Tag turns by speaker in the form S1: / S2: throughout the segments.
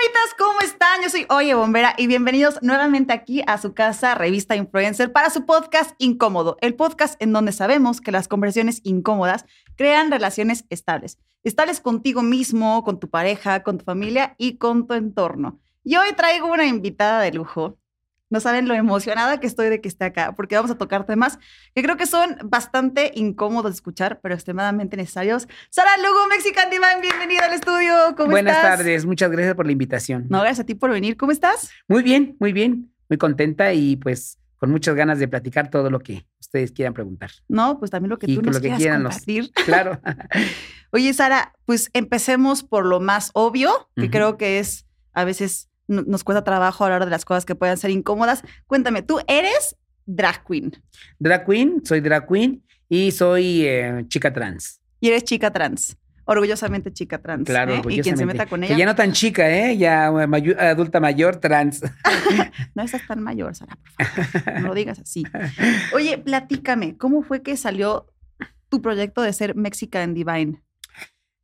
S1: chamitas, ¿cómo están? Yo soy Oye Bombera y bienvenidos nuevamente aquí a su casa, Revista Influencer, para su podcast Incómodo, el podcast en donde sabemos que las conversaciones incómodas crean relaciones estables. Estables contigo mismo, con tu pareja, con tu familia y con tu entorno. Y hoy traigo una invitada de lujo. No saben lo emocionada que estoy de que esté acá, porque vamos a tocar temas que creo que son bastante incómodos de escuchar, pero extremadamente necesarios. Sara Lugo, Mexican Divine, bienvenida al estudio. ¿Cómo
S2: Buenas
S1: estás?
S2: tardes, muchas gracias por la invitación.
S1: No, gracias a ti por venir. ¿Cómo estás?
S2: Muy bien, muy bien, muy contenta y pues con muchas ganas de platicar todo lo que ustedes quieran preguntar.
S1: No, pues también lo que
S2: Y
S1: tú nos
S2: lo que
S1: quieras
S2: quieran los-
S1: compartir.
S2: Claro.
S1: Oye, Sara, pues empecemos por lo más obvio, que creo que es a veces no- nos cuesta trabajo hablar de las cosas que puedan ser incómodas. Cuéntame, tú eres drag queen
S2: drag queen, soy drag queen y soy eh, chica trans.
S1: y eres chica trans. Orgullosamente chica trans.
S2: Claro,
S1: ¿eh? Y quien se meta con
S2: Que
S1: ella.
S2: ya no tan chica, ¿eh? Ya mayu- adulta mayor, trans.
S1: No estás tan mayor, Sara, por favor. No lo digas así. Oye, platícame, ¿cómo fue que salió tu proyecto de ser Mexican Divine?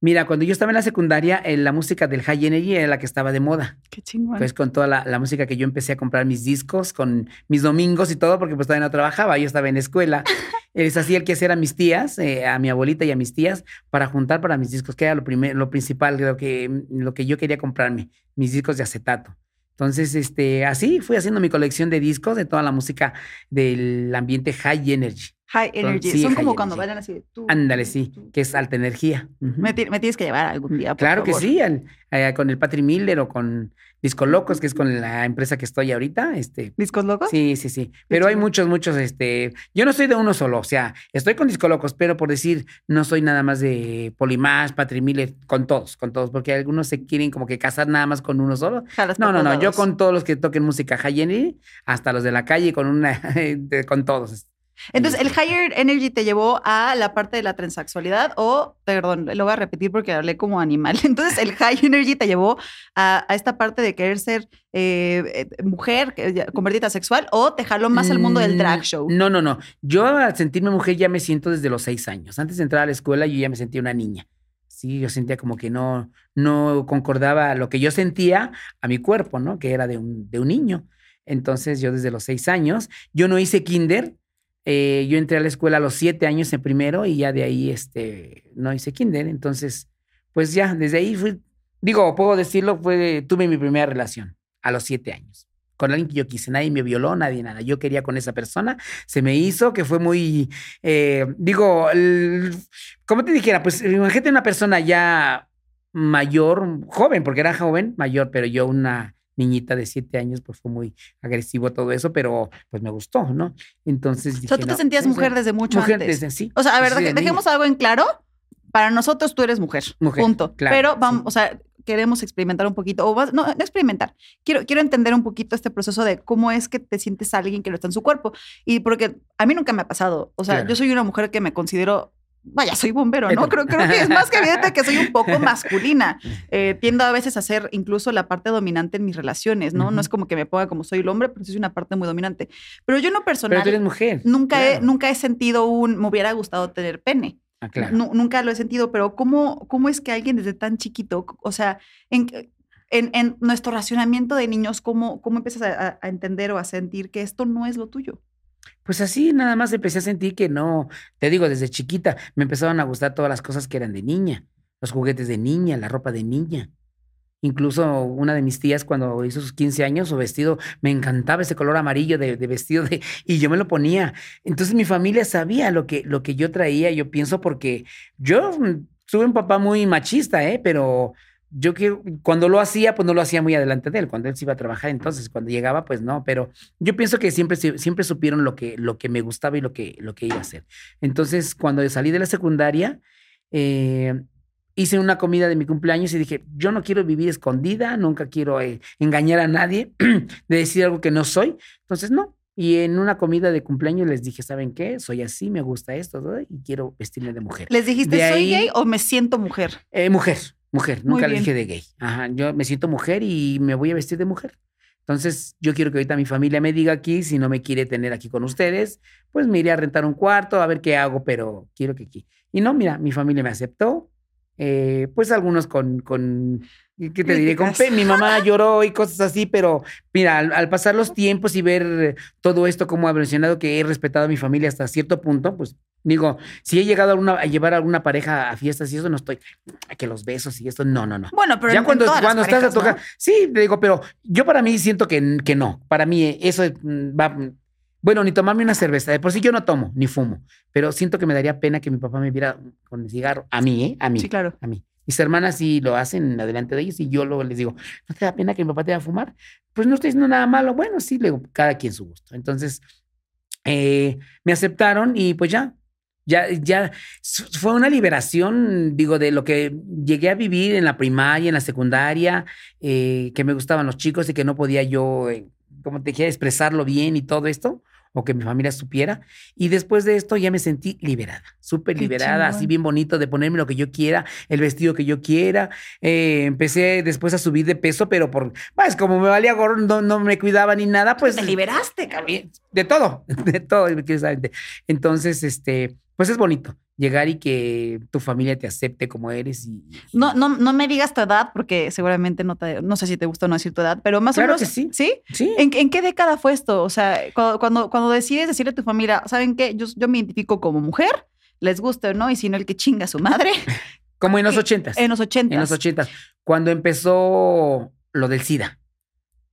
S2: Mira, cuando yo estaba en la secundaria, eh, la música del High Energy era la que estaba de moda.
S1: Qué chingón.
S2: Pues con toda la, la música que yo empecé a comprar mis discos, con mis domingos y todo, porque pues todavía no trabajaba, yo estaba en la escuela. Les hacía el que hacer a mis tías, eh, a mi abuelita y a mis tías, para juntar para mis discos, que era lo, primer, lo principal, lo que, lo que yo quería comprarme, mis discos de acetato. Entonces, este, así fui haciendo mi colección de discos de toda la música del ambiente high energy.
S1: High Energy.
S2: sí,
S1: Son
S2: high
S1: como
S2: energy.
S1: cuando bailan así.
S2: Ándale, sí,
S1: tú.
S2: que es alta energía.
S1: Me, ti- me tienes que llevar algún día. por
S2: Claro que sí, al- eh, con el Patri Miller o con Disco Locos, que es con la empresa que estoy ahorita. Este,
S1: ¿Discos locos?
S2: Sí, sí, sí. Pero hay muchos, muchos, este, yo no soy de uno solo, o sea, estoy con Disco Locos, pero por decir, no soy nada más de Polimash, Patri Miller, con todos, con todos, porque algunos se quieren como que casar nada más con uno solo.
S1: Jalas
S2: No, no, no, yo con todos los que toquen música high energy, hasta los de la calle, con una, con todos.
S1: Entonces, ¿el Higher Energy te llevó a la parte de la transexualidad o, perdón, lo voy a repetir porque hablé como animal. Entonces, ¿el High Energy te llevó a, a esta parte de querer ser eh, eh, mujer, que ya- convertirte a sexual o te jaló más al mundo del drag
S2: Mm,
S1: show?
S2: No, no, no. Yo al sentirme mujer ya me siento desde los seis años. Antes de entrar a la escuela yo ya me sentía una niña. Sí, yo sentía como que no, no concordaba lo que yo sentía a mi cuerpo, ¿no? Que era de un, de un niño. Entonces yo desde los seis años, yo no hice kinder. Eh, yo entré a la escuela a los siete años en primero y ya de ahí este, no hice kinder. Entonces, pues ya, desde ahí fui, digo, puedo decirlo, fue, tuve mi primera relación a los siete años con alguien que yo quise. Nadie me violó, nadie nada. Yo quería con esa persona. Se me hizo que fue muy, eh, digo, como te dijera, pues imagínate una persona ya mayor, joven, porque era joven, mayor, pero yo una niñita de siete años, pues fue muy agresivo todo eso, pero pues me gustó, ¿no? Entonces
S1: o sea, tú te
S2: no,
S1: sentías
S2: sea,
S1: mujer desde mucho
S2: mujer
S1: antes.
S2: desde sí.
S1: O sea, a ver,
S2: de
S1: dejemos
S2: niña.
S1: algo en claro. Para nosotros tú eres mujer.
S2: Mujer,
S1: Punto.
S2: claro,
S1: Pero vamos,
S2: sí.
S1: o sea, queremos experimentar un poquito, o más- no, no experimentar. Quiero, quiero entender un poquito este proceso de cómo es que te sientes alguien que no está en su cuerpo. Y porque a mí nunca me ha pasado. O sea,
S2: Claro.
S1: yo soy una mujer que me considero. Vaya, soy bombero, ¿no? Creo, creo que es más que evidente que soy un poco masculina. Eh, tiendo a veces a ser incluso la parte dominante en mis relaciones, ¿no? No es como que me ponga como soy el hombre, pero soy una parte muy dominante. Pero yo en lo personal
S2: Pero tú eres mujer.
S1: nunca, he, nunca he sentido un, me hubiera gustado tener pene.
S2: Ah, claro.
S1: Nu- nunca lo he sentido, pero ¿cómo, ¿cómo es que alguien desde tan chiquito, o sea, en, en, en nuestro racionamiento de niños, ¿cómo, cómo empiezas a- a entender o a sentir que esto no es lo tuyo?
S2: Pues así nada más empecé a sentir que no, te digo, desde chiquita me empezaban a gustar todas las cosas que eran de niña, los juguetes de niña, la ropa de niña. Incluso una de mis tías cuando hizo sus 15 años, su vestido, me encantaba ese color amarillo de, vestido de, y yo me lo ponía. Entonces mi familia sabía lo que, lo que yo traía, yo pienso, porque yo mm, tuve un papá muy machista, ¿eh? Pero yo que cuando lo hacía, pues no lo hacía muy adelante de él. Cuando él se iba a trabajar, entonces cuando llegaba, pues no. Pero yo pienso que siempre, siempre supieron lo que, lo que me gustaba y lo que, lo que iba a hacer. Entonces, cuando salí de la secundaria, eh, hice una comida de mi cumpleaños y dije, yo no quiero vivir escondida, nunca quiero eh, engañar a nadie, de decir algo que no soy. Entonces, no. Y en una comida de cumpleaños les dije, ¿saben qué? Soy así, me gusta esto ¿no? y quiero vestirme de mujer.
S1: ¿Les dijiste,
S2: De
S1: soy
S2: ahí-
S1: gay o me siento mujer?
S2: Eh, mujer, mujer, nunca le dije de gay. Ajá, yo me siento mujer y me voy a vestir de mujer. Entonces, yo quiero que ahorita mi familia me diga aquí, si no me quiere tener aquí con ustedes, pues me iré a rentar un cuarto, a ver qué hago, pero quiero que aquí. Y no, mira, mi familia me aceptó eh, pues algunos con, con ¿qué te diré? Pe- mi mamá lloró y cosas así, pero mira, al, al pasar los tiempos y ver todo esto como ha mencionado que he respetado a mi familia hasta cierto punto, pues digo, si he llegado a, alguna- a llevar a alguna pareja a fiestas y eso, no estoy, "Ay, que los besos y esto, no, no, no.
S1: Bueno, pero
S2: ya
S1: en- en
S2: cuando,
S1: las
S2: cuando estás a tocar,
S1: ¿no?
S2: sí, te digo, pero yo para mí siento que, que no. Para mí eso es, mm, va, mm, bueno, ni tomarme una cerveza. De por sí yo no tomo, ni fumo, pero siento que me daría pena que mi papá me viera con el cigarro. A mí, ¿eh? A mí.
S1: Sí, claro.
S2: A mí. Mis hermanas sí lo hacen adelante de ellos y yo luego les digo, ¿no te da pena que mi papá te va a fumar? Pues no estoy diciendo nada malo. Bueno, sí, le digo, cada quien su gusto. Entonces, eh, me aceptaron y pues ya, ya, ya fue una liberación, digo, de lo que llegué a vivir en la primaria, en la secundaria, eh, que me gustaban los chicos y que no podía yo, eh, como te dije, expresarlo bien y todo esto, o que mi familia supiera. Y después de esto ya me sentí liberada, súper liberada, así bien bonito de ponerme lo que yo quiera, el vestido que yo quiera. Eh, empecé después a subir de peso, pero por, pues como me valía gorro, no, no me cuidaba ni nada, pues
S1: Te liberaste, cabrón.
S2: De todo, de todo. Entonces, este, pues es bonito llegar y que tu familia te acepte como eres. Y,
S1: No, no, no me digas tu edad, porque seguramente no te, no sé si te gusta o no decir tu edad, pero más
S2: Claro
S1: o menos.
S2: que sí.
S1: ¿Sí?
S2: Sí.
S1: ¿En, en qué década fue esto? O sea, cuando, cuando, cuando decides decirle a tu familia, ¿saben qué? Yo, yo me identifico como mujer, les guste o no, y si no, el que chinga a su madre,
S2: Como en los ochentas.
S1: en los ochentas.
S2: En los ochentas. Cuando empezó lo del SIDA.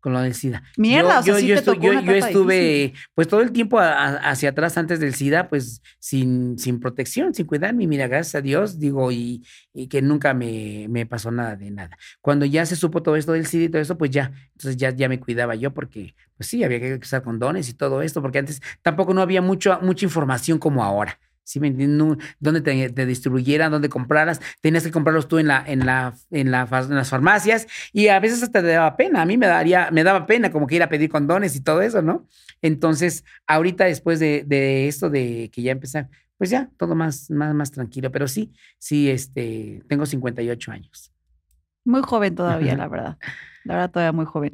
S2: Con lo del SIDA.
S1: Mierda,
S2: yo,
S1: o sea,
S2: yo,
S1: sí
S2: yo
S1: te
S2: estu-
S1: tocó
S2: yo-
S1: una
S2: yo estuve, pues todo el tiempo a- a- hacia atrás antes del SIDA, pues sin, sin protección, sin cuidarme. Mira, gracias a Dios, digo, y, y que nunca me, me pasó nada de nada. Cuando ya se supo todo esto del SIDA y todo eso, pues ya, entonces ya, ya me cuidaba yo porque, pues sí, había que usar condones y todo esto, porque antes tampoco no había mucho, mucha información como ahora. ¿Sí me entiendes? No- Dónde te, te distribuyeran, dónde compraras, tenías que comprarlos tú en la, en la, en la, en las farmacias y a veces hasta te daba pena. A mí me daría, me daba pena como que ir a pedir condones y todo eso, ¿no? Entonces, ahorita después de, de esto de que ya empecé, pues ya, todo más, más, más tranquilo. Pero sí, sí, este, tengo 58 años.
S1: Muy joven todavía, la verdad. La verdad, todavía muy joven.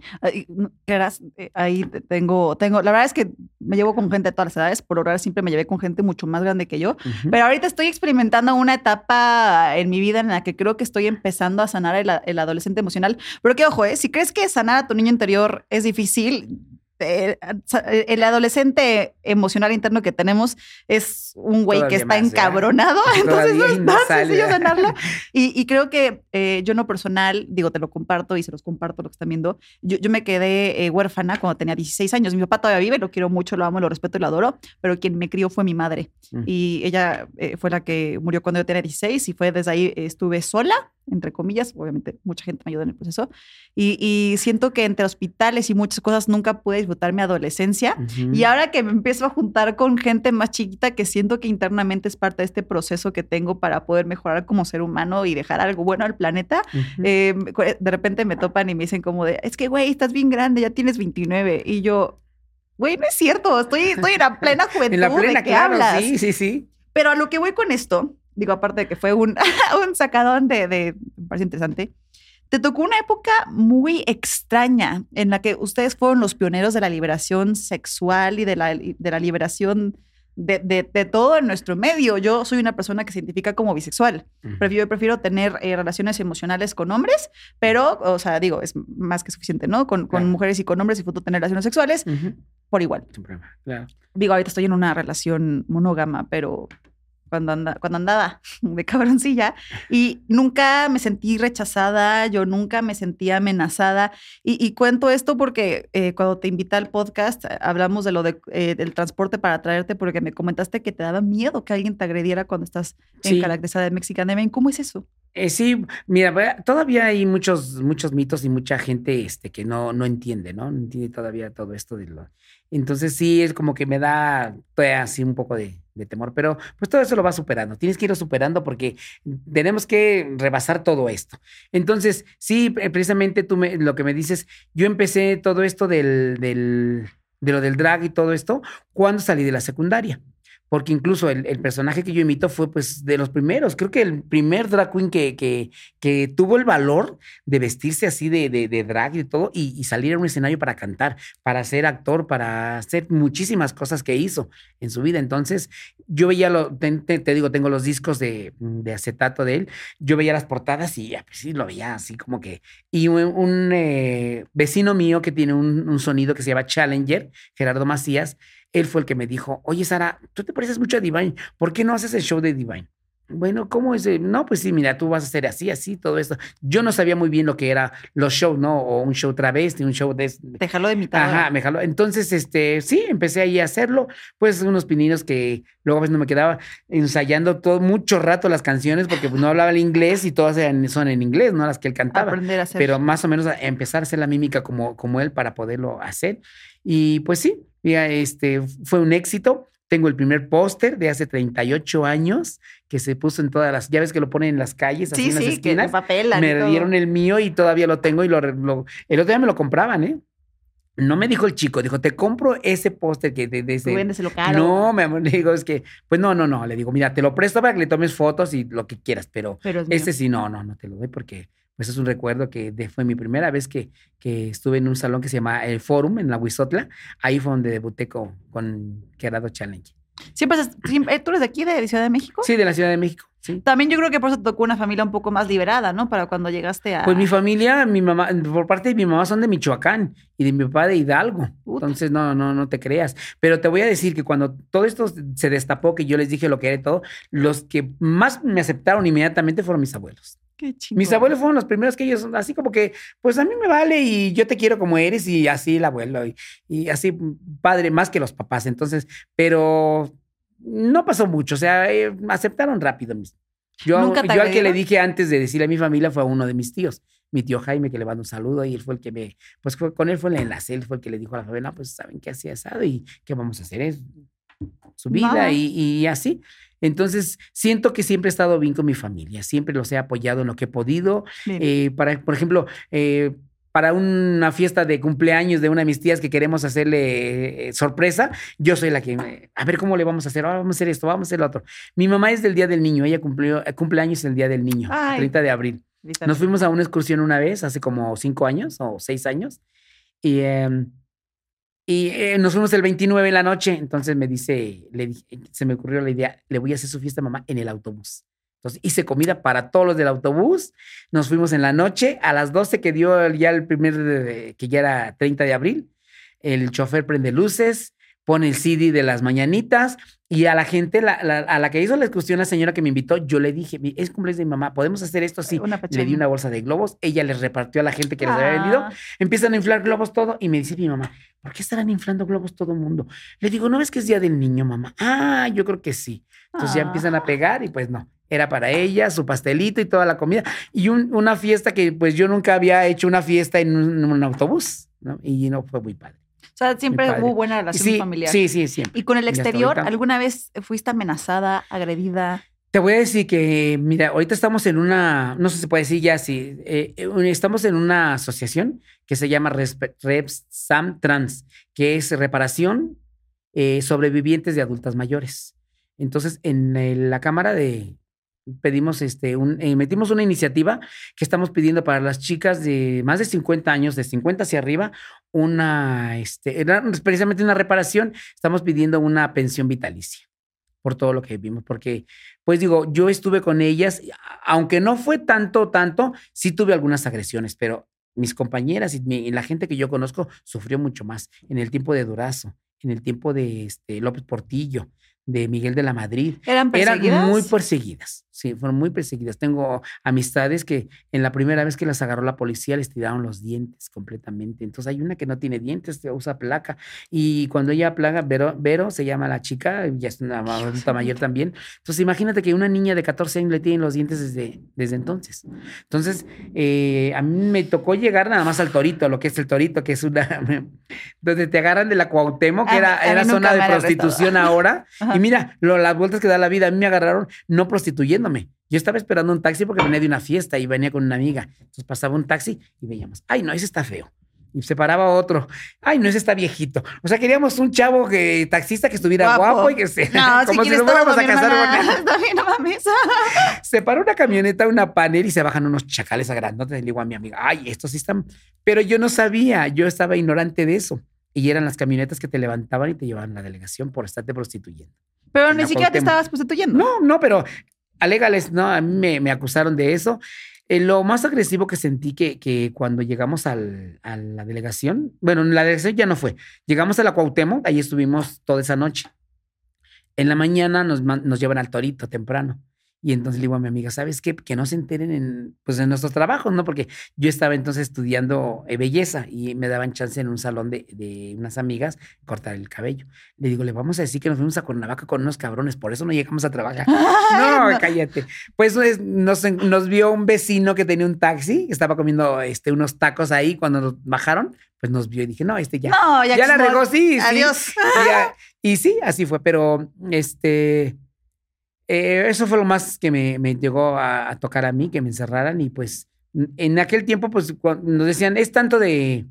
S1: No, creerás, eh, Ahí te- tengo, tengo, la verdad es que me llevo con gente de todas las edades, por ahora siempre me llevé con gente mucho más grande que yo, pero ahorita estoy experimentando una etapa en mi vida en la que creo que estoy empezando a sanar el, adolescente emocional. Pero que ojo, ¿eh? si crees que sanar a tu niño interior es difícil, el adolescente emocional interno que tenemos es un güey que está
S2: ¿verdad?
S1: encabronado, entonces no es
S2: no
S1: tan sencillo sanarlo. Y, y creo que eh, yo en lo personal, digo, te lo comparto y se los comparto lo que están viendo. Yo, yo me quedé eh, huérfana cuando tenía 16 años. Mi papá todavía vive, lo quiero mucho, lo amo, lo respeto y lo adoro, pero quien me crió fue mi madre.
S2: Mm.
S1: Y ella eh, fue la que murió cuando yo tenía 16 y fue desde ahí eh, estuve sola, entre comillas. Obviamente, mucha gente me ayudó en el proceso. Y, y siento que entre hospitales y muchas cosas nunca pude disfrutar mi adolescencia.
S2: Ujú.
S1: Y ahora que me empiezo a juntar con gente más chiquita que siento que internamente es parte de este proceso que tengo para poder mejorar como ser humano y dejar algo bueno al planeta,
S2: Ujú.
S1: eh, de repente me topan y me dicen como de, es que, güey, estás bien grande, ya tienes 29. Y yo, güey, no es cierto, estoy, estoy en la plena juventud.
S2: en la plena,
S1: ¿De qué
S2: claro,
S1: hablas?
S2: sí, sí, sí.
S1: Pero a lo que voy con esto, digo, aparte de que fue un, un sacadón de, de, me parece interesante, te tocó una época muy extraña en la que ustedes fueron los pioneros de la liberación sexual y de la, de la liberación de, de- de todo en nuestro medio. Yo soy una persona que se identifica como bisexual. Prefiero, prefiero tener eh, relaciones emocionales con hombres, pero, o sea, digo, es más que suficiente, ¿no? Con, con
S2: Claro.
S1: mujeres y con hombres y disfruto tener relaciones sexuales
S2: Ujú.
S1: por igual.
S2: Sin problema, claro.
S1: Digo, ahorita estoy en una relación monógama, pero cuando, anda, cuando andaba de cabroncilla y nunca me sentí rechazada, yo nunca me sentí amenazada. Y, y cuento esto porque eh, cuando te invité al podcast eh, hablamos de lo de, eh, del transporte para traerte porque me comentaste que te daba miedo que alguien te agrediera cuando estás en
S2: Sí.
S1: Caracterizada de Mexican Event. ¿Cómo es eso?
S2: Eh, sí, mira, todavía hay muchos, muchos mitos y mucha gente este, que no, no entiende, ¿no? No entiende todavía todo esto de lo. Entonces sí, es como que me da así un poco de, temor, pero pues todo eso lo vas superando. Tienes que irlo superando porque tenemos que rebasar todo esto. Entonces, sí, pre- precisamente tú me, lo que me dices, yo empecé todo esto del, del, de lo del drag y todo esto cuando salí de la secundaria. Porque incluso el, el personaje que yo imito fue pues de los primeros, creo que el primer drag queen que, que, que tuvo el valor de vestirse así de, de, de drag y todo y, y salir a un escenario para cantar, para ser actor, para hacer muchísimas cosas que hizo en su vida. Entonces, yo veía, lo, te, te- digo, tengo los discos de, de acetato de él, yo veía las portadas y ya, pues sí, lo veía así como que... Y un, un, eh, vecino mío que tiene un, un sonido que se llama Challenger, Gerardo Macías, él fue el que me dijo, oye Sara, tú te pareces mucho a Divine, ¿por qué no haces el show de Divine? Bueno, ¿cómo es? No, pues sí, mira, tú vas a hacer así, así, todo esto. Yo no sabía muy bien lo que era los shows, ¿no? O un show travesti, un show de...
S1: Dejarlo de mitad.
S2: Ajá, me jaló. Entonces, este, sí, empecé ahí a hacerlo. Pues unos pininos que luego a veces no me quedaba ensayando todo mucho rato las canciones porque pues, no hablaba el inglés y todas eran- son en inglés, ¿no? Las que él cantaba
S1: Aprender a hacer.
S2: pero más o menos a empezar a hacer la mímica como, como él para poderlo hacer. Y pues sí, mira, este fue un éxito. Tengo el primer póster de hace 38 años que se puso en todas las, ya ves que lo ponen en las calles, así
S1: sí,
S2: en las
S1: sí,
S2: esquinas.
S1: papelan.
S2: Me dieron el mío y todavía lo tengo y lo, lo- el otro día me lo compraban, ¿eh? No me dijo el chico, dijo, te compro ese póster que de, de ese-
S1: Tú véndeselo caro.
S2: No, mi amor, le digo, es que, pues no, no, no, le digo, mira, te lo presto para que le tomes fotos y lo que quieras, pero
S1: Pero es mío.
S2: sí, no, no, no te lo doy porque pues es un recuerdo que de- fue mi primera vez que, que estuve en un salón que se llama el Forum en la Huizotla. Ahí fue donde debuté con, con Gerardo Challenge.
S1: Siempre, has- siempre- ¿Tú eres de aquí, de Ciudad de México?
S2: Sí, de la Ciudad de México, sí.
S1: También yo creo que por eso te tocó una familia un poco más liberada, ¿no? Para cuando llegaste a...
S2: Pues mi familia, mi mamá, por parte de mi mamá son de Michoacán y de mi papá de Hidalgo.
S1: Puta.
S2: Entonces, no, no, no te creas. Pero te voy a decir que cuando todo esto se destapó, que yo les dije lo que era y todo, los que más me aceptaron inmediatamente fueron mis abuelos.
S1: Qué chingón.
S2: Mis abuelos fueron los primeros que ellos, así como que, pues a mí me vale y yo te quiero como eres y así el abuelo y, y así padre, más que los papás. Entonces, pero no pasó mucho, o sea, eh, aceptaron rápido. mis- Yo,
S1: ¿Nunca
S2: yo al que le dije antes de decirle a mi familia fue a uno de mis tíos, mi tío Jaime, que le mando un saludo y él fue el que me, pues fue, con él fue el enlace, él fue el que le dijo a la familia, "No, pues saben qué hacía asado y qué vamos a hacer es su vida y, y así. Entonces, siento que siempre he estado bien con mi familia, siempre los he apoyado en lo que he podido. Eh, para, por ejemplo, eh, para una fiesta de cumpleaños de una de mis tías que queremos hacerle eh, sorpresa, yo soy la que, a ver cómo le vamos a hacer, Ah, vamos a hacer esto, vamos a hacer lo otro. Mi mamá es del Día del Niño, ella cumplió, eh, cumpleaños el Día del Niño,
S1: Ay.
S2: 30 de abril. Nos fuimos a una excursión una vez, hace como cinco años o seis años, y, em, y eh, nos fuimos el 29 en la noche. Entonces me dice, se me ocurrió la idea, le voy a hacer su fiesta mamá en el autobús. Entonces hice comida para todos los del autobús. Nos fuimos en la noche. A las 12 que dio ya el primer, que ya era 30 de abril, el chofer prende luces, pone el CD de las mañanitas y a la gente, la- la- a la que hizo la excursión, la señora que me invitó, yo le dije, "Mi- es cumpleaños de mi mamá, ¿podemos hacer esto? Sí.
S1: Una
S2: Le di una bolsa de globos, ella les repartió a la gente que les había vendido.
S1: Ah,
S2: Empiezan a inflar globos todo y me dice mi mamá, ¿por qué estarán inflando globos todo el mundo? Le digo, ¿no ves que es Día del Niño, mamá? Ah, yo creo que sí. Entonces ya
S1: Ah.
S2: empiezan a pegar y pues no. Era para ella, su pastelito y toda la comida. Y un- una fiesta que pues yo nunca había hecho una fiesta en un, en un autobús, ¿no? Y no fue muy padre.
S1: O sea, siempre hubo buena relación
S2: Sí,
S1: familiar.
S2: sí, sí, siempre.
S1: Y con el exterior. ¿alguna vez fuiste amenazada, agredida?
S2: Te voy a decir que, mira, ahorita estamos en una, no sé si se puede decir ya, si eh, estamos en una asociación que se llama REPSAM Trans, que es reparación eh, sobrevivientes de adultas mayores. Entonces, en eh, la Cámara de pedimos este un, eh, metimos una iniciativa que estamos pidiendo para las chicas de más de 50 años, de 50 hacia arriba, una este era precisamente una reparación, estamos pidiendo una pensión vitalicia por todo lo que vimos, porque pues digo, yo estuve con ellas, aunque no fue tanto, tanto, sí tuve algunas agresiones, pero mis compañeras y, mi- y la gente que yo conozco sufrió mucho más en el tiempo de Durazo, en el tiempo de este, López Portillo, de Miguel de la Madrid.
S1: ¿Eran perseguidas?
S2: Eran muy perseguidas, sí, fueron muy perseguidas. Tengo amistades que en la primera vez que las agarró la policía les tiraron los dientes completamente. Entonces hay una que no tiene dientes, usa placa. Y cuando ella plaga, Vero, Vero se llama la chica, ya es una adulta mayor también. Entonces imagínate que una niña de 14 años le tienen los dientes desde, desde entonces. Entonces eh, a mí me tocó llegar nada más al Torito, lo que es el Torito, que es una... donde te agarran de la Cuauhtémoc, que
S1: A
S2: era, era zona de prostitución ahora.
S1: Ajá.
S2: Y mira, lo- las vueltas que da la vida, a mí me agarraron no prostituyéndome. Yo estaba esperando un taxi porque venía de una fiesta y venía con una amiga. Entonces pasaba un taxi y veíamos, ay, no, ese está feo. y se paraba otro. Ay, no, ese está viejito. O sea, queríamos un chavo que taxista que estuviera guapo, y que se
S1: No,
S2: como
S1: si
S2: si nos fuéramos a casar
S1: no mames.
S2: Se para una camioneta, una panel y se bajan unos chacales a grandotes. Le digo a mi amiga, ay, estos sí están. Pero yo no sabía, yo estaba ignorante de eso. Y eran las camionetas que te levantaban y te llevaban a la delegación por estarte prostituyendo.
S1: Pero ni siquiera te estabas prostituyendo.
S2: No, no, pero alégales, no, a mí me, acusaron de eso. Eh, lo más agresivo que sentí que, que cuando llegamos al- a la delegación, bueno, la delegación ya no fue, llegamos a la Cuauhtémoc, ahí estuvimos toda esa noche. En la mañana nos, nos llevan al Torito temprano. Y entonces le digo a mi amiga, ¿sabes qué? Que no se enteren en, pues, en nuestros trabajos, ¿no? Porque yo estaba entonces estudiando eh, belleza y me daban chance en un salón de, de unas amigas cortar el cabello. Le digo, le vamos a decir que nos fuimos a Cuernavaca con unos cabrones, por eso no llegamos a trabajar. No, cállate. Pues es- nos, nos vio un vecino que tenía un taxi, que estaba comiendo este, unos tacos ahí cuando nos bajaron, pues nos vio y dije, no, este ya.
S1: No, ya,
S2: ya la regó, sí, sí.
S1: Adiós.
S2: Y sí, así fue, pero este, eh, eso fue lo más que me, me llegó a, a tocar a mí, que me encerraran y pues en aquel tiempo pues nos decían, es tanto de,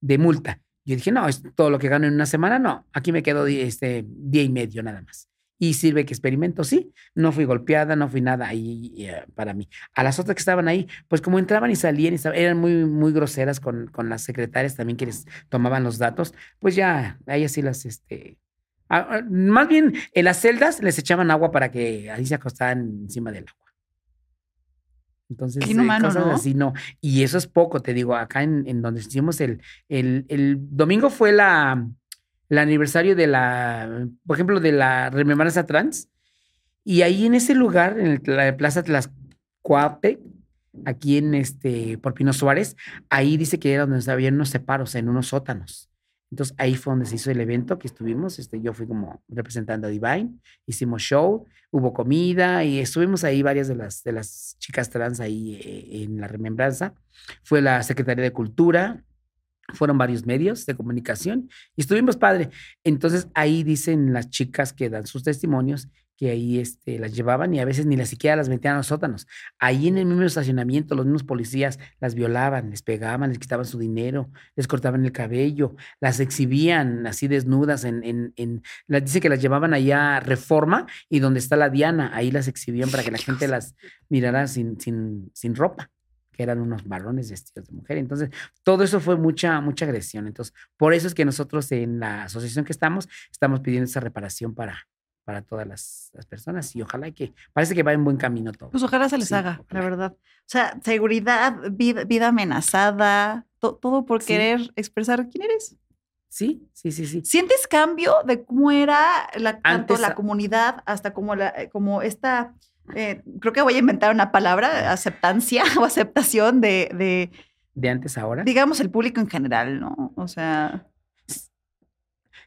S2: de multa. Yo dije, no, es todo lo que gano en una semana, no, aquí me quedo este, día y medio nada más. Y sirve que experimento, sí, no fui golpeada, no fui nada ahí eh, para mí. A las otras que estaban ahí, pues como entraban y salían, estaban- eran muy, muy groseras con, con las secretarias también que les tomaban los datos, pues ya, a ellas sí las, este, ah, ah, más bien en las celdas les echaban agua para que ahí se acostaran encima del agua. Entonces,
S1: Qué
S2: eh, cosas
S1: ¿no?
S2: así no. Y eso es poco, te digo, acá en, en donde hicimos el, el, el domingo fue la, el aniversario de la, por ejemplo, de la remembranza trans. Y ahí en ese lugar, en el- la Plaza Tlaxcuape, aquí en este, por Pino Suárez, ahí dice que era donde había unos separos, en unos sótanos. Entonces ahí fue donde se hizo el evento que estuvimos. Este, yo fui como representando a Divine, hicimos show, hubo comida y estuvimos ahí varias de las, de las chicas trans ahí eh, en la remembranza. Fue la Secretaría de Cultura, fueron varios medios de comunicación y estuvimos padre. Entonces ahí dicen las chicas que dan sus testimonios que ahí este, las llevaban y a veces ni las siquiera las metían a los sótanos. Ahí en el mismo estacionamiento los mismos policías las violaban, les pegaban, les quitaban su dinero, les cortaban el cabello, las exhibían así desnudas en, en, en las dice que las llevaban allá a Reforma y donde está la Diana, ahí las exhibían para que la gente las mirara sin, sin, sin ropa que eran unos varones vestidos de mujer. Entonces, todo eso fue mucha, mucha agresión. Entonces, por eso es que nosotros en la asociación que estamos, estamos pidiendo esa reparación para, para todas las, las personas y ojalá que, parece que va en buen camino todo.
S1: Pues ojalá se les
S2: Sí,
S1: haga, la
S2: ojalá.
S1: verdad. O sea, seguridad, vida, vida amenazada, to- todo por
S2: Sí.
S1: querer expresar quién eres.
S2: Sí, sí, sí, sí.
S1: ¿Sientes cambio de cómo era la, tanto
S2: Antes
S1: la comunidad hasta como, la, como esta, eh, creo que voy a inventar una palabra, aceptancia o aceptación de, de,
S2: De antes a ahora.
S1: digamos, el público en general, ¿no? O sea,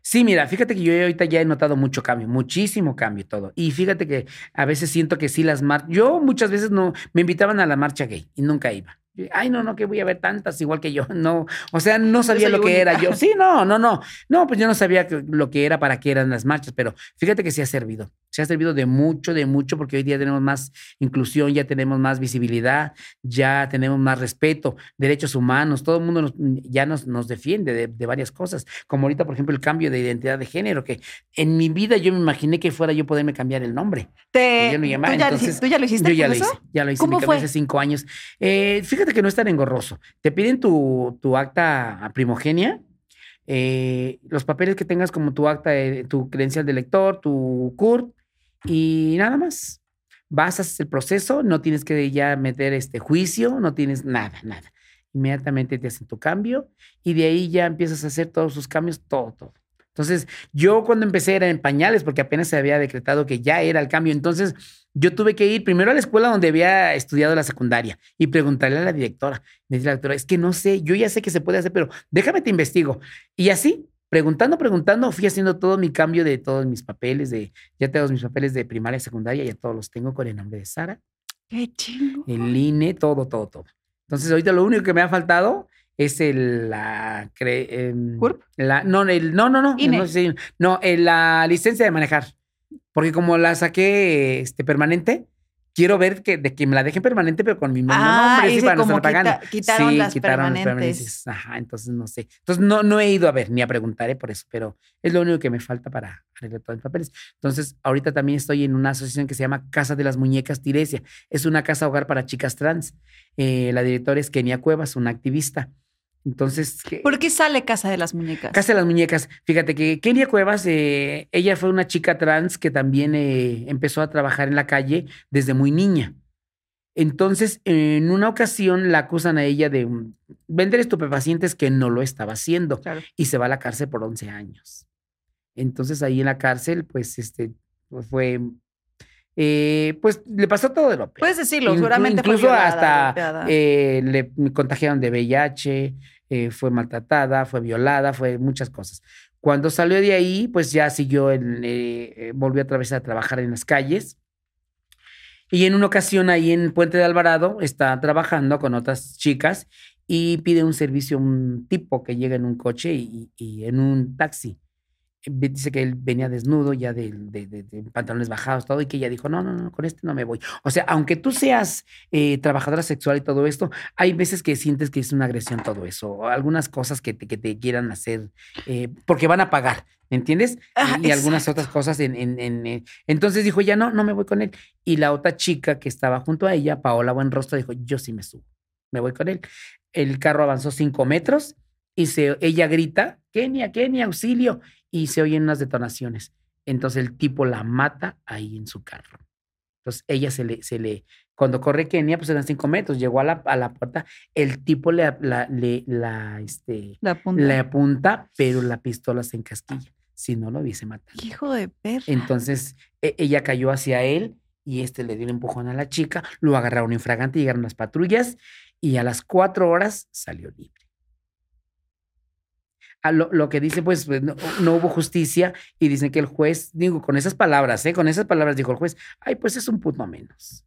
S2: Sí, mira, fíjate que yo ahorita ya he notado mucho cambio, muchísimo cambio todo. Y fíjate que a veces siento que sí las marchas, yo muchas veces no, me invitaban a la marcha gay y nunca iba. Ay, no, no, que voy a ver tantas igual que yo. No, o sea, no sabía lo que era yo. Sí, no, no, no. No, pues yo no sabía lo que era, para qué eran las marchas, pero fíjate que sí ha servido. Se ha servido de mucho, de mucho, porque hoy día tenemos más inclusión, ya tenemos más visibilidad, ya tenemos más respeto, derechos humanos, todo el mundo nos- ya nos, nos defiende de, de varias cosas. Como ahorita, por ejemplo, el cambio de identidad de género, que en mi vida yo me imaginé que fuera yo poderme cambiar el nombre.
S1: te,
S2: yo no
S1: ¿tú, ya, lo
S2: entonces,
S1: hici- tú ya lo hiciste
S2: Yo ya lo
S1: eso?
S2: hice, ya lo hice,
S1: ¿Cómo fue?
S2: hace cinco años. Eh, fíjate que no es tan engorroso. Te piden tu, tu acta primogenia, eh, los papeles que tengas como tu acta, de- tu credencial de lector, tu CURP y nada más. Vas, haces el proceso, no tienes que ya meter este juicio, no tienes nada, nada. Inmediatamente te hacen tu cambio y de ahí ya empiezas a hacer todos sus cambios, todo, todo. Entonces, yo cuando empecé era en pañales porque apenas se había decretado que ya era el cambio. Entonces, yo tuve que ir primero a la escuela donde había estudiado la secundaria y preguntarle a la directora. Me dice la doctora, es que no sé, yo ya sé que se puede hacer, pero déjame te investigo. Y así, preguntando, preguntando, fui haciendo todo mi cambio de todos mis papeles, de ya tengo mis papeles de primaria y secundaria, ya todos los tengo con el nombre de Sara,
S1: Qué chingo.
S2: el INE, todo, todo, todo. Entonces, ahorita lo único que me ha faltado es el, la, cre- em,
S1: ¿CURP?
S2: la- no, el, no, no, no,
S1: INE.
S2: no, sí, no, el- la licencia de manejar. Porque como la saqué este, permanente, quiero ver que, de que me la dejen permanente, pero con mi mismo
S1: Ah,
S2: nombre, sí, para no estar pagando.
S1: quita- quitaron las permanentes.
S2: Ajá, entonces no sé. Entonces no, no he ido a ver ni a preguntar eh, por eso, pero es lo único que me falta para arreglar todos mis papeles. Entonces, ahorita también estoy en una asociación que se llama Casa de las Muñecas Tiresia. Es una casa hogar para chicas trans. Eh, la directora es Kenia Cuevas, una activista. Entonces,
S1: ¿Por qué sale Casa de las Muñecas?
S2: Casa de las Muñecas. Fíjate que Kenia Cuevas, eh, ella fue una chica trans que también eh, empezó a trabajar en la calle desde muy niña. Entonces, en una ocasión la acusan a ella de mm, vender estupefacientes que no lo estaba haciendo
S1: Claro.
S2: y se va a la cárcel por 11 años. Entonces, ahí en la cárcel, pues, este, pues, fue, eh, pues, le pasó todo de lo peor.
S1: Puedes decirlo,
S2: Inclu-
S1: seguramente fue
S2: incluso
S1: violada,
S2: hasta eh, le contagiaron de VIH, eh, fue maltratada, fue violada, fue muchas cosas. Cuando salió de ahí, pues ya siguió, en, eh, eh, volvió otra vez a trabajar en las calles. Y en una ocasión ahí en Puente de Alvarado está trabajando con otras chicas y pide un servicio a un tipo que llega en un coche y, y en un taxi. Dice que él venía desnudo, ya de, de- de- de pantalones bajados, todo, y que ella dijo, no, no, no, con este no me voy. O sea, aunque tú seas eh, trabajadora sexual y todo esto, hay veces que sientes que es una agresión todo eso, o algunas cosas que te, que te quieran hacer, eh, porque van a pagar, ¿me entiendes?
S1: Ah,
S2: y, y algunas otras cosas en, en- en, eh, Entonces dijo, ya no, no me voy con él. Y la otra chica que estaba junto a ella, Paola Buenrostro, dijo, yo sí me subo, me voy con él. El carro avanzó cinco metros y se, ella grita, Kenia, Kenia, auxilio, y se oyen unas detonaciones. Entonces el tipo la mata ahí en su carro. Entonces ella se le, se le, cuando corre Kenia, pues eran cinco metros, llegó a la, a la puerta, el tipo le, la, le, la, este,
S1: La punta.
S2: le apunta, pero la pistola se encasquilla. Si no lo hubiese matado.
S1: Hijo de perra.
S2: Entonces e- ella cayó hacia él y este le dio un empujón a la chica, lo agarraron infragante, llegaron las patrullas y a las cuatro horas salió libre. A lo, lo que dice, pues, pues, no, no hubo justicia y dicen que el juez, digo, con esas palabras, ¿eh? Con esas palabras dijo el juez, ay, pues es un puto menos.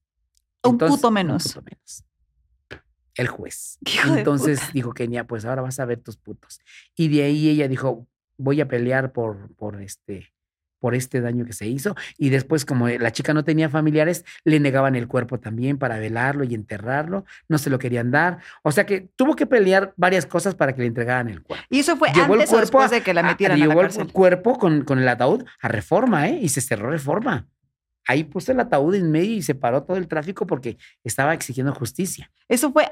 S1: Un puto menos.
S2: puto menos. El juez.
S1: Hijo
S2: Entonces dijo Kenia, pues ahora vas a ver tus putos. Y de ahí ella dijo, voy a pelear por, por este, por este daño que se hizo. Y después, como la chica no tenía familiares, le negaban el cuerpo también para velarlo y enterrarlo. No se lo querían dar. O sea que tuvo que pelear varias cosas para que le entregaran el cuerpo.
S1: Y eso fue
S2: Llegó el
S1: antes o
S2: cuerpo
S1: después
S2: a-
S1: de que la
S2: a-
S1: metieran a, la
S2: llegó el
S1: cárcel.
S2: cuerpo con, con el ataúd a reforma, ¿eh? Y se cerró reforma. Ahí puso el ataúd en medio y se paró todo el tráfico porque estaba exigiendo justicia.
S1: Eso fue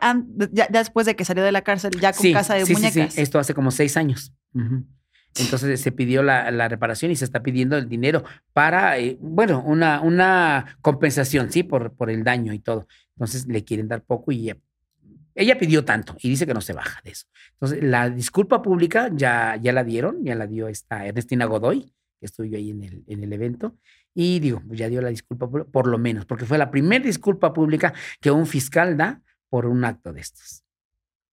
S1: ya, después de que salió de la cárcel, ya con
S2: Sí,
S1: casa de
S2: sí, sí,
S1: muñecas.
S2: sí. Esto hace como seis años. Ujú. Entonces se pidió la, reparación y se está pidiendo el dinero para, eh, bueno, una, una compensación, sí, por, por el daño y todo. Entonces le quieren dar poco y ella, pidió tanto y dice que no se baja de eso. Entonces la disculpa pública ya, ya la dieron, ya la dio esta Ernestina Godoy, que estuvo ahí en el, en el evento. Y digo, ya dio la disculpa, por lo menos, porque fue la primera disculpa pública que un fiscal da por un acto de estos.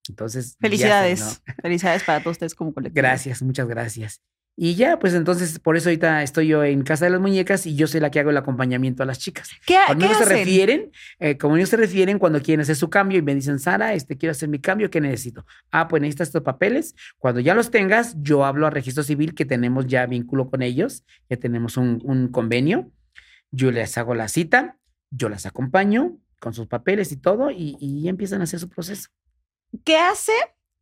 S2: Entonces, ya se,
S1: Felicidades.
S2: ¿no?
S1: Felicidades para todos ustedes como colectivo.
S2: Gracias, muchas gracias. Y ya, pues entonces, por eso ahorita estoy yo en Casa de las Muñecas y yo soy la que hago el acompañamiento a las chicas.
S1: ¿Qué,
S2: Cuando
S1: qué
S2: ellos se
S1: hacen?
S2: refieren, eh, como ellos se refieren cuando quieren hacer su cambio y me dicen, Sara, este, quiero hacer mi cambio, ¿qué necesito? Ah, pues necesitas estos papeles. Cuando ya los tengas, yo hablo a registro civil que tenemos ya vínculo con ellos, ya tenemos un, un convenio. Yo les hago la cita, yo las acompaño con sus papeles y todo y, y empiezan a hacer su proceso.
S1: ¿Qué hace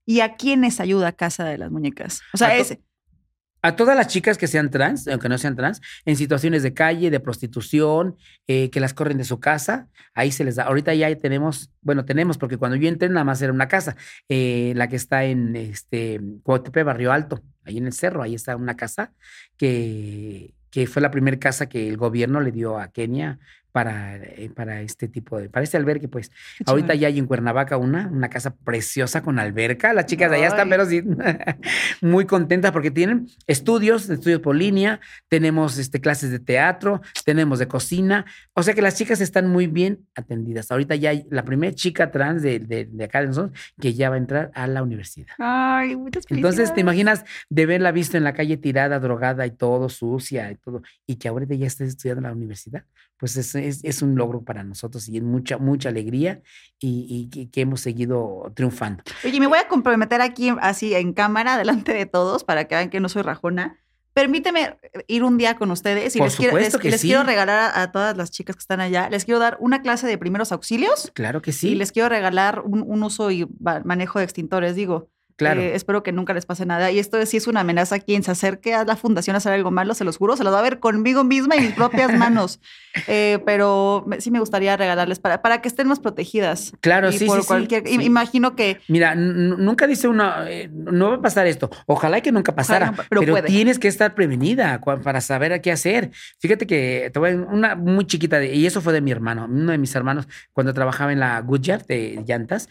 S1: y a quiénes ayuda Casa de las Muñecas? O sea,
S2: A A todas las chicas que sean trans, aunque no sean trans, en situaciones de calle, de prostitución, eh, que las corren de su casa, ahí se les da. Ahorita ya tenemos, bueno, tenemos, porque cuando yo entré nada más era una casa, eh, la que está en este Cuauhtémoc, Barrio Alto, ahí en el cerro, ahí está una casa que, que fue la primera casa que el gobierno le dio a Kenia para, eh, para este tipo de, para este albergue, pues.
S1: Qué
S2: Ahorita ya hay en Cuernavaca una, una casa preciosa con alberca. Las chicas de allá están, pero sí, muy contentas porque tienen estudios, estudios por línea, tenemos este, clases de teatro, tenemos de cocina. O sea que las chicas están muy bien atendidas. Ahorita ya hay la primera chica trans de, de, de acá de nosotros que ya va a entrar a la universidad.
S1: Ay, muchas
S2: Entonces, ¿te imaginas de haberla visto en la calle tirada, drogada y todo, sucia y todo, y que ahorita ya estés estudiando en la universidad? Pues es, es, es un logro para nosotros y es mucha, mucha alegría y, y que, que hemos seguido triunfando.
S1: Oye, me voy a comprometer aquí así en cámara delante de todos para que vean que no soy rajona. permíteme ir un día con ustedes y
S2: Por
S1: les, quiero, les-
S2: que
S1: les
S2: sí.
S1: quiero regalar a, a todas las chicas que están allá, les quiero dar una clase de primeros auxilios
S2: Claro que
S1: y
S2: sí.
S1: les quiero regalar un, un uso y manejo de extintores, digo.
S2: Claro.
S1: Eh, espero que nunca les pase nada. Y esto sí es una amenaza. Quien se acerque a la fundación a hacer algo malo, se los juro, se los va a ver conmigo misma y mis propias manos. Eh, pero sí me gustaría regalarles para, para que estén más protegidas.
S2: Claro,
S1: Y
S2: sí,
S1: por
S2: sí,
S1: cualquier, Imagino que
S2: Mira, nunca dice uno, eh, no va a pasar esto. Ojalá que nunca pasara,
S1: pero
S2: tienes que estar prevenida para saber a qué hacer. Fíjate que te voy a- una muy chiquita, de- y eso fue de mi hermano, uno de mis hermanos, cuando trabajaba en la Goodyear de llantas,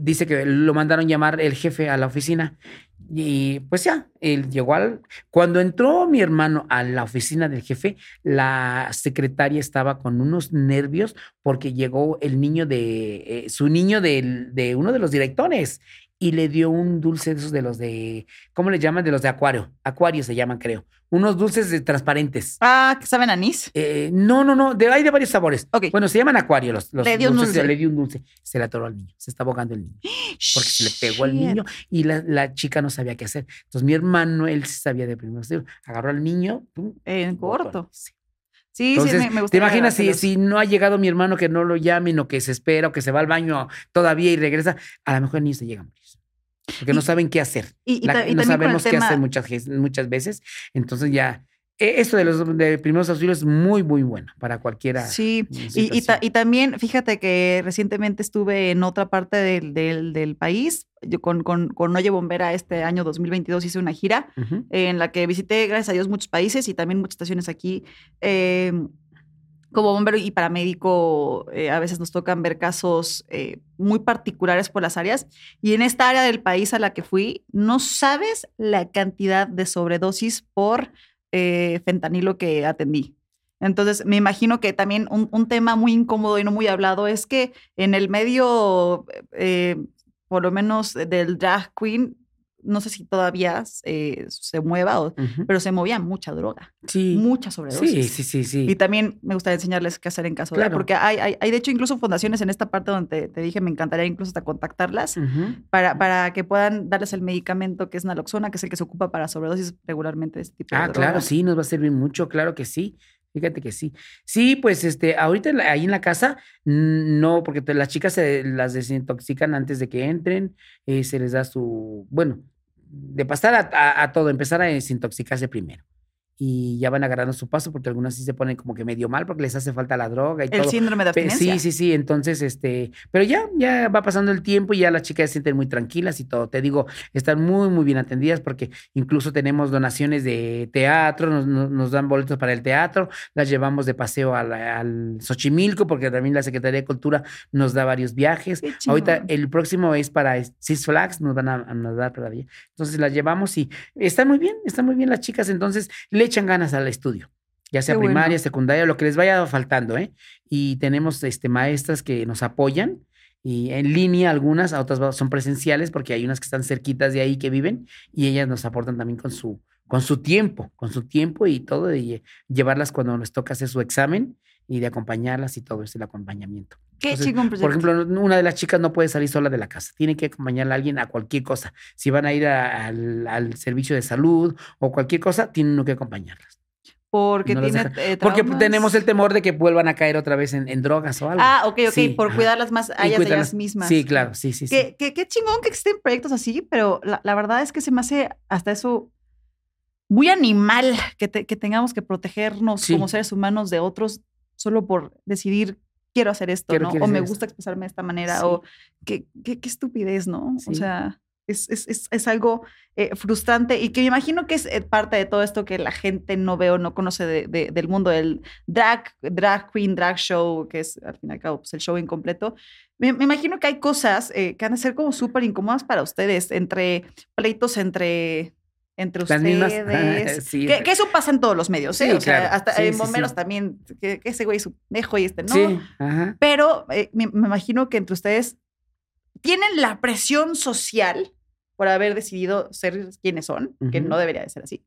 S2: dice que lo mandaron llamar el jefe a la oficina. Y pues ya, él llegó al... Cuando entró mi hermano a la oficina del jefe, la secretaria estaba con unos nervios porque llegó el niño de... eh, su niño del- de uno de los directores y le dio un dulce de esos de los de... ¿Cómo le llaman? De los de acuario. Acuario se llaman, creo. Unos dulces de transparentes.
S1: Ah, que saben anís.
S2: Eh, no, no, no, de, hay de varios sabores.
S1: Ok.
S2: Bueno, se llaman acuario los, los
S1: Le dio un
S2: dulces,
S1: dulce.
S2: Le dio un dulce. Se le atoró al niño. Se está ahogando el niño. Porque se le pegó al niño y la, la chica no sabía qué hacer. Entonces mi hermano, él sí sabía de primero. Agarró al niño. pum,
S1: En corto.
S2: Sí.
S1: Sí,
S2: Entonces,
S1: sí, me, me
S2: ¿te imaginas si, si no ha llegado mi hermano que no lo llamen o que se espera o que se va al baño todavía y regresa? A lo mejor el niño se llega a morir. Porque no saben qué hacer.
S1: Y, y
S2: La-
S1: y
S2: no sabemos qué
S1: tema-
S2: hacer muchas, muchas veces. Entonces ya, eh, esto de los de primeros auxilios es muy, muy bueno para cualquiera.
S1: Sí, y, y, ta- y también fíjate que recientemente estuve en otra parte del, del, del país, yo con, con, con Oye Bombera este año 2022 hice una gira en la que visité, gracias a Dios, muchos países y también muchas estaciones aquí. eh, como bombero y paramédico, eh, a veces nos tocan ver casos eh, muy particulares por las áreas. Y en esta área del país a la que fui, no sabes la cantidad de sobredosis por eh, fentanilo que atendí. Entonces, me imagino que también un, un tema muy incómodo y no muy hablado es que en el medio, por lo menos del drag queen, no sé si todavía eh, se mueva, o- pero se movía mucha droga,
S2: Sí.
S1: mucha sobredosis.
S2: Sí, sí, sí, sí.
S1: Y también me gustaría enseñarles qué hacer en caso de, porque hay, hay, hay, de hecho incluso fundaciones en esta parte donde te, te dije, me encantaría incluso hasta contactarlas para, para que puedan darles el medicamento que es naloxona, que es el que se ocupa para sobredosis regularmente de este tipo de
S2: Ah, claro, sí, nos va a servir mucho, claro que sí. Fíjate que sí. Sí, pues este, ahorita ahí en la casa, no, porque las chicas se las desintoxican antes de que entren, eh, se les da su, bueno, de pasar a- a todo, empezar a desintoxicarse primero. Y ya van agarrando su paso, porque algunas sí se ponen como que medio mal porque les hace falta la droga y
S1: El
S2: todo.
S1: síndrome de abstinencia.
S2: Sí, sí, sí. Entonces, este, pero ya, ya va pasando el tiempo y ya las chicas se sienten muy tranquilas y todo. Te digo, están muy, muy bien atendidas porque incluso tenemos donaciones de teatro, nos, nos- dan boletos para el teatro, las llevamos de paseo a la- al Xochimilco porque también la Secretaría de Cultura nos da varios viajes. Ahorita el próximo es para Six Flags, nos van a, a dar todavía. Entonces las llevamos y están muy bien, están muy bien las chicas. Entonces le echan ganas al estudio, ya sea
S1: Qué bueno.
S2: primaria, secundaria, lo que les vaya faltando, ¿eh? Y tenemos este, maestras que nos apoyan y en línea algunas, a otras son presenciales porque hay unas que están cerquitas de ahí que viven y ellas nos aportan también con su, con su tiempo, con su tiempo y todo, de lle- llevarlas cuando les toca hacer su examen y de acompañarlas y todo eso, el acompañamiento.
S1: Qué
S2: Entonces,
S1: chingón
S2: Por ejemplo, una de las chicas no puede salir sola de la casa, tiene que acompañar a alguien a cualquier cosa. Si van a ir a- al, al servicio de salud o cualquier cosa, tienen que acompañarlas.
S1: porque
S2: no
S1: tiene eh,
S2: Porque tenemos el temor de que vuelvan a caer otra vez en, en drogas o algo.
S1: Ah, ok, ok,
S2: Sí,
S1: por
S2: ajá.
S1: cuidarlas más a ellas, de
S2: cuidarlas-
S1: ellas mismas.
S2: Sí, claro, sí, sí, sí.
S1: Qué, qué- qué chingón que existen proyectos así, pero la, la verdad es que se me hace hasta eso muy animal que, te- que tengamos que protegernos
S2: Sí.
S1: como seres humanos de otros solo por decidir quiero hacer esto,
S2: Quiero-
S1: ¿no?
S2: quiero
S1: O me gusta expresarme de esta manera,
S2: Sí.
S1: o qué, qué, qué estupidez, ¿no? O sea, es, es, es, es algo eh, frustrante y que me imagino que es eh, parte de todo esto que la gente no ve o no conoce de- de- del mundo del drag, drag queen, drag show, que es al fin y al cabo pues, el show incompleto. Me, me imagino que hay cosas eh, que han de ser como súper incómodas para ustedes, entre pleitos entre, entre
S2: mismas-
S1: ustedes.
S2: Sí,
S1: que, que eso pasa en todos los medios, ¿eh?
S2: Sí,
S1: o sea,
S2: claro.
S1: hasta
S2: Sí,
S1: en bomberos también, que, que ese güey es un dejo y este no.
S2: Ajá.
S1: Pero eh, me, me imagino que entre ustedes tienen la presión social por haber decidido ser quienes son, que no debería de ser así.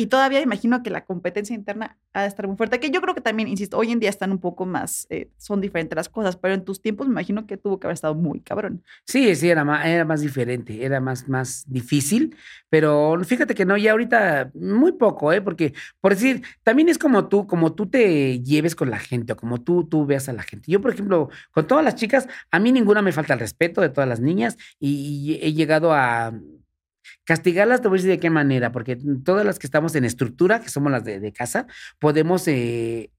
S1: Y todavía imagino que la competencia interna ha de estar muy fuerte. Que yo creo que también, insisto, hoy en día están un poco más, eh, son diferentes las cosas, pero en tus tiempos me imagino que tuvo que haber estado muy cabrón.
S2: Sí, sí, era más, era más diferente, era más, más difícil, pero fíjate que no, ya ahorita muy poco, ¿eh? Porque, por decir, también es como tú, como tú te lleves con la gente o como tú, tú veas a la gente. Yo, por ejemplo, con todas las chicas, a mí ninguna me falta el respeto de todas las niñas y he llegado a Castigarlas, te voy a decir de qué manera, porque todas las que estamos en estructura, que somos las de, casa, podemos eh,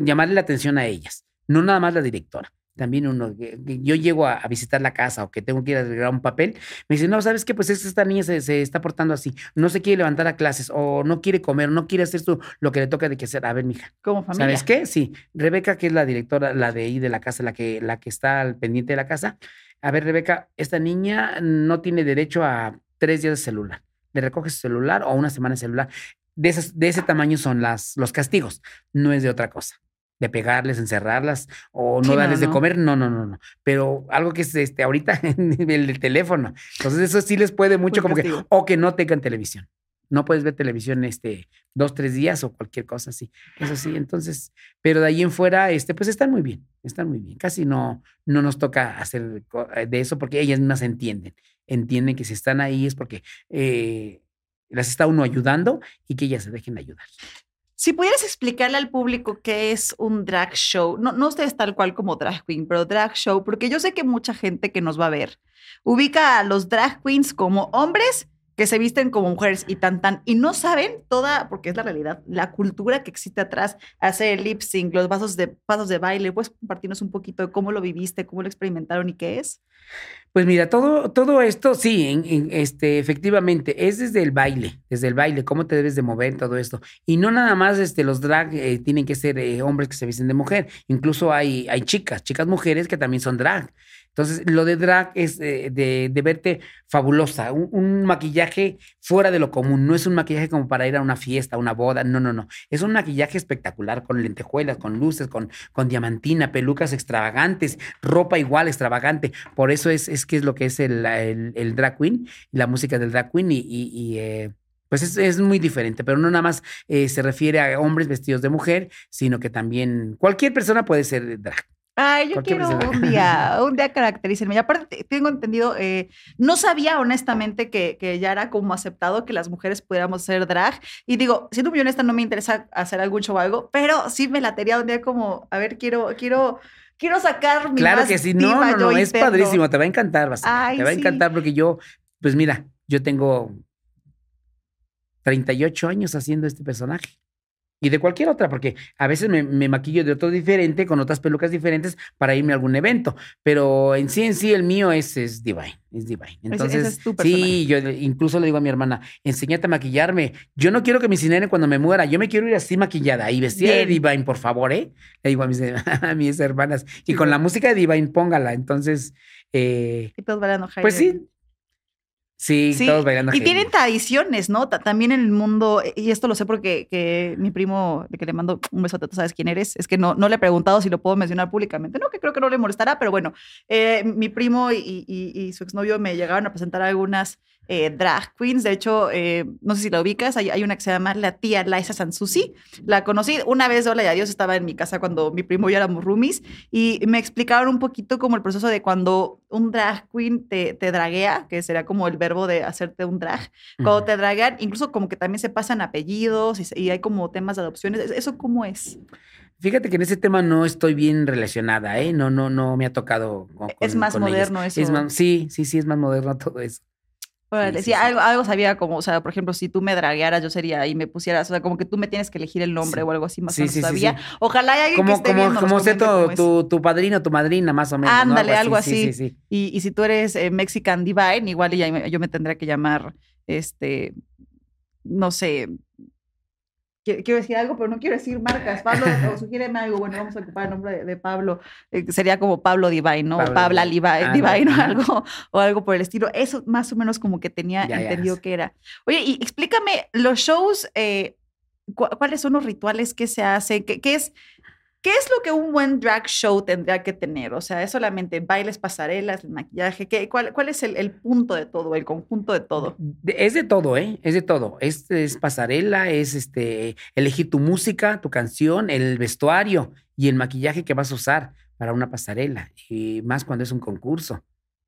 S2: llamarle la atención a ellas, no nada más la directora. También uno, yo llego a, visitar la casa o que tengo que ir a arreglar un papel, me dice, no, ¿sabes qué? Pues esta niña se, está portando así, no se quiere levantar a clases o no quiere comer, no quiere hacer lo que le toca de que hacer. A ver, mija.
S1: Como familia.
S2: ¿Sabes qué? Sí. Rebeca, que es la directora, la de ahí de la casa, la que, la que está al pendiente de la casa. A ver, Rebeca, esta niña no tiene derecho a tres días de celular. Le recoges su celular o una semana de celular. De, de ese tamaño son las, los castigos. No es de otra cosa. De pegarles, encerrarlas o no darles de comer. No, no, no, no. Pero algo que es este, ahorita en el teléfono. Entonces, eso sí les puede mucho, como que, o que no tengan televisión. No puedes ver televisión este dos, tres días o cualquier cosa así. Eso sí, entonces, pero de ahí en fuera, este, pues están muy bien, están muy bien. Casi no, no nos toca hacer de eso porque ellas mismas entienden entienden que si están ahí es porque eh, las está uno ayudando y que ellas se dejen ayudar.
S1: Si pudieras explicarle al público qué es un drag show, no, no ustedes tal cual como drag queen, pero drag show, porque yo sé que mucha gente que nos va a ver ubica a los drag queens como hombres que se visten como mujeres y tan tan, y no saben toda, porque es la realidad, la cultura que existe atrás, hacer el lip sync, los pasos de, pasos de baile. ¿Puedes compartirnos un poquito de cómo lo viviste, cómo lo experimentaron y qué es?
S2: Pues mira, todo, todo esto, sí, en, este, efectivamente, es desde el baile, desde el baile, cómo te debes de mover, todo esto. Y no nada más este, los drag eh, tienen que ser eh, hombres que se visten de mujer, incluso hay, hay chicas, chicas mujeres que también son drag. Entonces, lo de drag es eh, de, verte fabulosa, un, maquillaje fuera de lo común, no es un maquillaje como para ir a una fiesta, una boda, no, no, no. Es un maquillaje espectacular, con lentejuelas, con luces, con, con diamantina, pelucas extravagantes, ropa igual extravagante. Por eso es, es que es lo que es el, el, drag queen, la música del drag queen y, eh, pues es, muy diferente, pero no nada más eh, se refiere a hombres vestidos de mujer, sino que también cualquier persona puede ser drag.
S1: Ay, yo quiero un día, un día caracterícenme. Y aparte, tengo entendido, eh, no sabía honestamente que, que, ya era como aceptado que las mujeres pudiéramos ser drag. Y digo, siendo muy honesta, no me interesa hacer algún show o algo, pero sí me latería un día como, a ver, quiero, quiero, quiero sacar mi
S2: Claro que sí, no, no, no, es padrísimo, te va a encantar, Ay, te va a encantar porque yo, pues mira, yo tengo 38 años haciendo este personaje y de cualquier otra, porque a veces me, maquillo de otro diferente, con otras pelucas diferentes para irme a algún evento, pero en sí, en sí, el mío es, es Divine, es Divine. Entonces, sí, yo incluso le digo a mi hermana, enséñate a maquillarme. Yo no quiero que me incineren cuando me muera, yo me quiero ir así maquillada y vestida de Divine, por favor, ¿eh? Le digo a mis, a mis hermanas. Y con la música de Divine, póngala. Entonces, eh,
S1: y todos
S2: Pues sí, Sí, todos bailando.
S1: Y tienen tradiciones, ¿no? También en el mundo, y esto lo sé porque que mi primo, de que le mando un besote, tú sabes quién eres, es que no, no le he preguntado si lo puedo mencionar públicamente. No, que creo que no le molestará, pero bueno, eh, mi primo y, y, su exnovio me llegaron a presentar algunas eh, drag queens. De hecho, eh, no sé si la ubicas, hay, una que se llama la tía Liza Sansusi. La conocí una vez, hola y adiós, estaba en mi casa cuando mi primo y yo éramos roomies y me explicaron un poquito como el proceso de cuando un drag queen te, te draguea, que será como el verbo de hacerte un drag. Cuando te draguean, incluso como que también se pasan apellidos y, hay como temas de adopciones. ¿Eso cómo es?
S2: Fíjate que en ese tema no estoy bien relacionada, ¿eh? No, no, no me ha tocado.
S1: es más moderno eso.
S2: sí, sí, sí, es más moderno todo eso
S1: sí, algo, algo, sabía como, o sea, por ejemplo, si tú me draguearas, yo sería y me pusieras, o sea, como que tú me tienes que elegir el nombre o algo así más o menos sabía. Ojalá haya alguien
S2: como,
S1: que esté
S2: como, como sé tu, tu, padrino, tu madrina, más o menos.
S1: Ándale, algo así. Y, y, si tú eres eh, Mexican Divine, igual yo me tendría que llamar, este, no sé, quiero decir algo, pero no quiero decir marcas. Pablo, o sugiéreme algo. Bueno, vamos a ocupar el nombre de, Pablo. Eh, sería como Pablo Divine, ¿no? Pablo, Pabla Divine, Divine o algo, o algo por el estilo. Eso más o menos como que tenía entendido que era. Oye, y explícame, los shows, eh, ¿cuáles son los rituales que se hacen? ¿Qué, es? ¿Qué es lo que un buen drag show tendría que tener? O sea, ¿es solamente bailes, pasarelas, el maquillaje? ¿Qué, cuál, cuál, es el, el, punto de todo, el conjunto de todo?
S2: Es de todo, ¿eh? Es de todo. Es, es pasarela, es este, elegir tu música, tu canción, el vestuario y el maquillaje que vas a usar para una pasarela. Y más cuando es un concurso.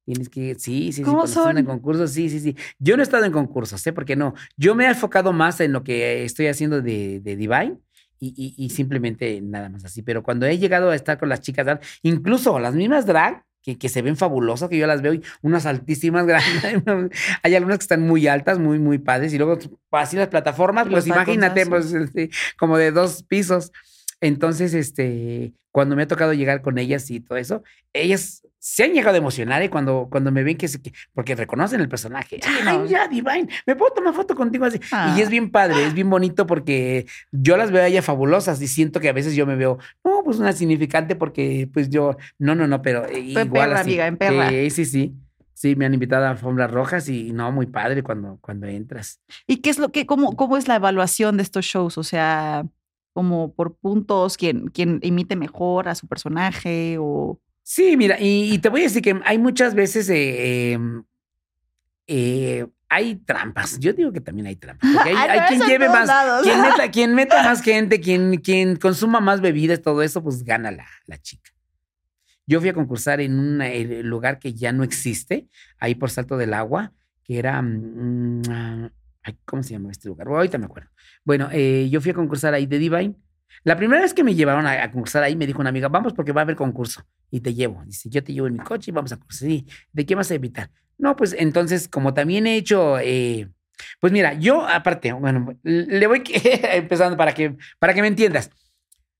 S2: Tienes que, sí, sí, sí,
S1: cuando son?
S2: en concursos, sí, sí, sí. Yo no he estado en concursos, ¿eh? Porque no. Yo me he enfocado más en lo que estoy haciendo de, de Divine y, y, simplemente nada más así. Pero cuando he llegado a estar con las chicas drag, incluso las mismas drag, que, que, se ven fabulosas, que yo las veo, unas altísimas, grandes. hay algunas que están muy altas, muy, muy padres, y luego así las plataformas, pues imagínate, pues, este, como de dos pisos. Entonces, este, cuando me ha tocado llegar con ellas y todo eso, ellas se han llegado a emocionar ¿eh? cuando, cuando me ven que, se, porque reconocen el personaje. Ay, ya, Divine, me puedo tomar foto contigo así. Y es ah. bien padre, es bien bonito porque yo las veo a ellas fabulosas y siento que a veces yo me veo, no, pues una significante porque pues yo, no, no, no, pero
S1: eh, igual perra, así. amiga, en perra.
S2: Sí, sí, sí. Sí, me han invitado a alfombras rojas y no, muy padre cuando, cuando entras.
S1: ¿Y qué es lo que, cómo, cómo es la evaluación de estos shows? O sea, como por puntos, quien, quien imite mejor a su personaje o...
S2: Sí, mira, y, te voy a decir que hay muchas veces eh, eh, hay trampas. Yo digo que también hay trampas. Porque hay, quien lleve más, quien meta, quien meta, más gente, quien, quien consuma más bebidas, todo eso, pues gana la, la chica. Yo fui a concursar en un lugar que ya no existe, ahí por Salto del Agua, que era mm, ah, ¿Cómo se llama este lugar? ahorita me acuerdo. Bueno, eh, yo fui a concursar ahí de Divine. La primera vez que me llevaron a, concursar ahí, me dijo una amiga, vamos porque va a haber concurso. Y te llevo. Dice, yo te llevo en mi coche y vamos a concursar. ¿De qué vas a evitar? No, pues entonces, como también he hecho... Eh, pues mira, yo aparte, bueno, le voy empezando para que, para que me entiendas.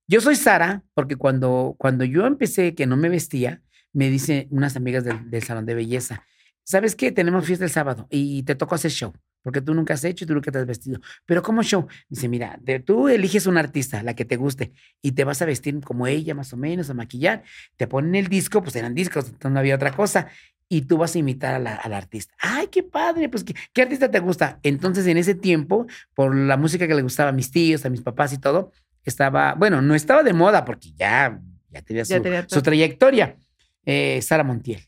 S2: Yo soy Sara porque cuando, cuando yo empecé que no me vestía, me dicen unas amigas del, del salón de belleza, ¿sabes qué? Tenemos fiesta el sábado y te tocó hacer show porque tú nunca has hecho y tú nunca te has vestido. Pero ¿cómo show? Dice, mira, tú eliges una artista, la que te guste, y te vas a vestir como ella, más o menos, a maquillar. Te ponen el disco, pues eran discos, no había otra cosa. Y tú vas a imitar a la, artista. ¡Ay, qué padre! Pues, ¿qué, artista te gusta? Entonces, en ese tiempo, por la música que le gustaba a mis tíos, a mis papás y todo, estaba, bueno, no estaba de moda porque ya, ya tenía, su, trayectoria. Eh, Sara Montiel.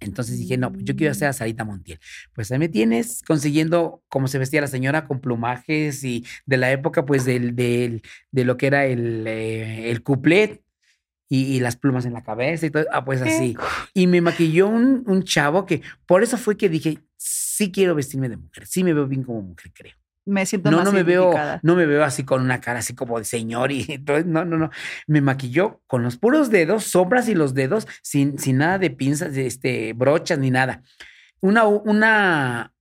S2: Entonces dije, no, pues yo quiero hacer a mm. Sarita Montiel. Pues ahí me tienes consiguiendo cómo se vestía la señora con plumajes y de la época, pues del, del de lo que era el, eh, el couplet y, las plumas en la cabeza y todo. Ah, pues así. Y me maquilló un, un chavo que por eso fue que dije, sí quiero vestirme de mujer, sí me veo bien como mujer, creo
S1: me siento
S2: no,
S1: más
S2: no me veo No me veo así con una cara así como de señor y todo. No, no, no. Me maquilló con los puros dedos, sombras y los dedos, sin, sin nada de pinzas, este, brochas ni nada. Una, una,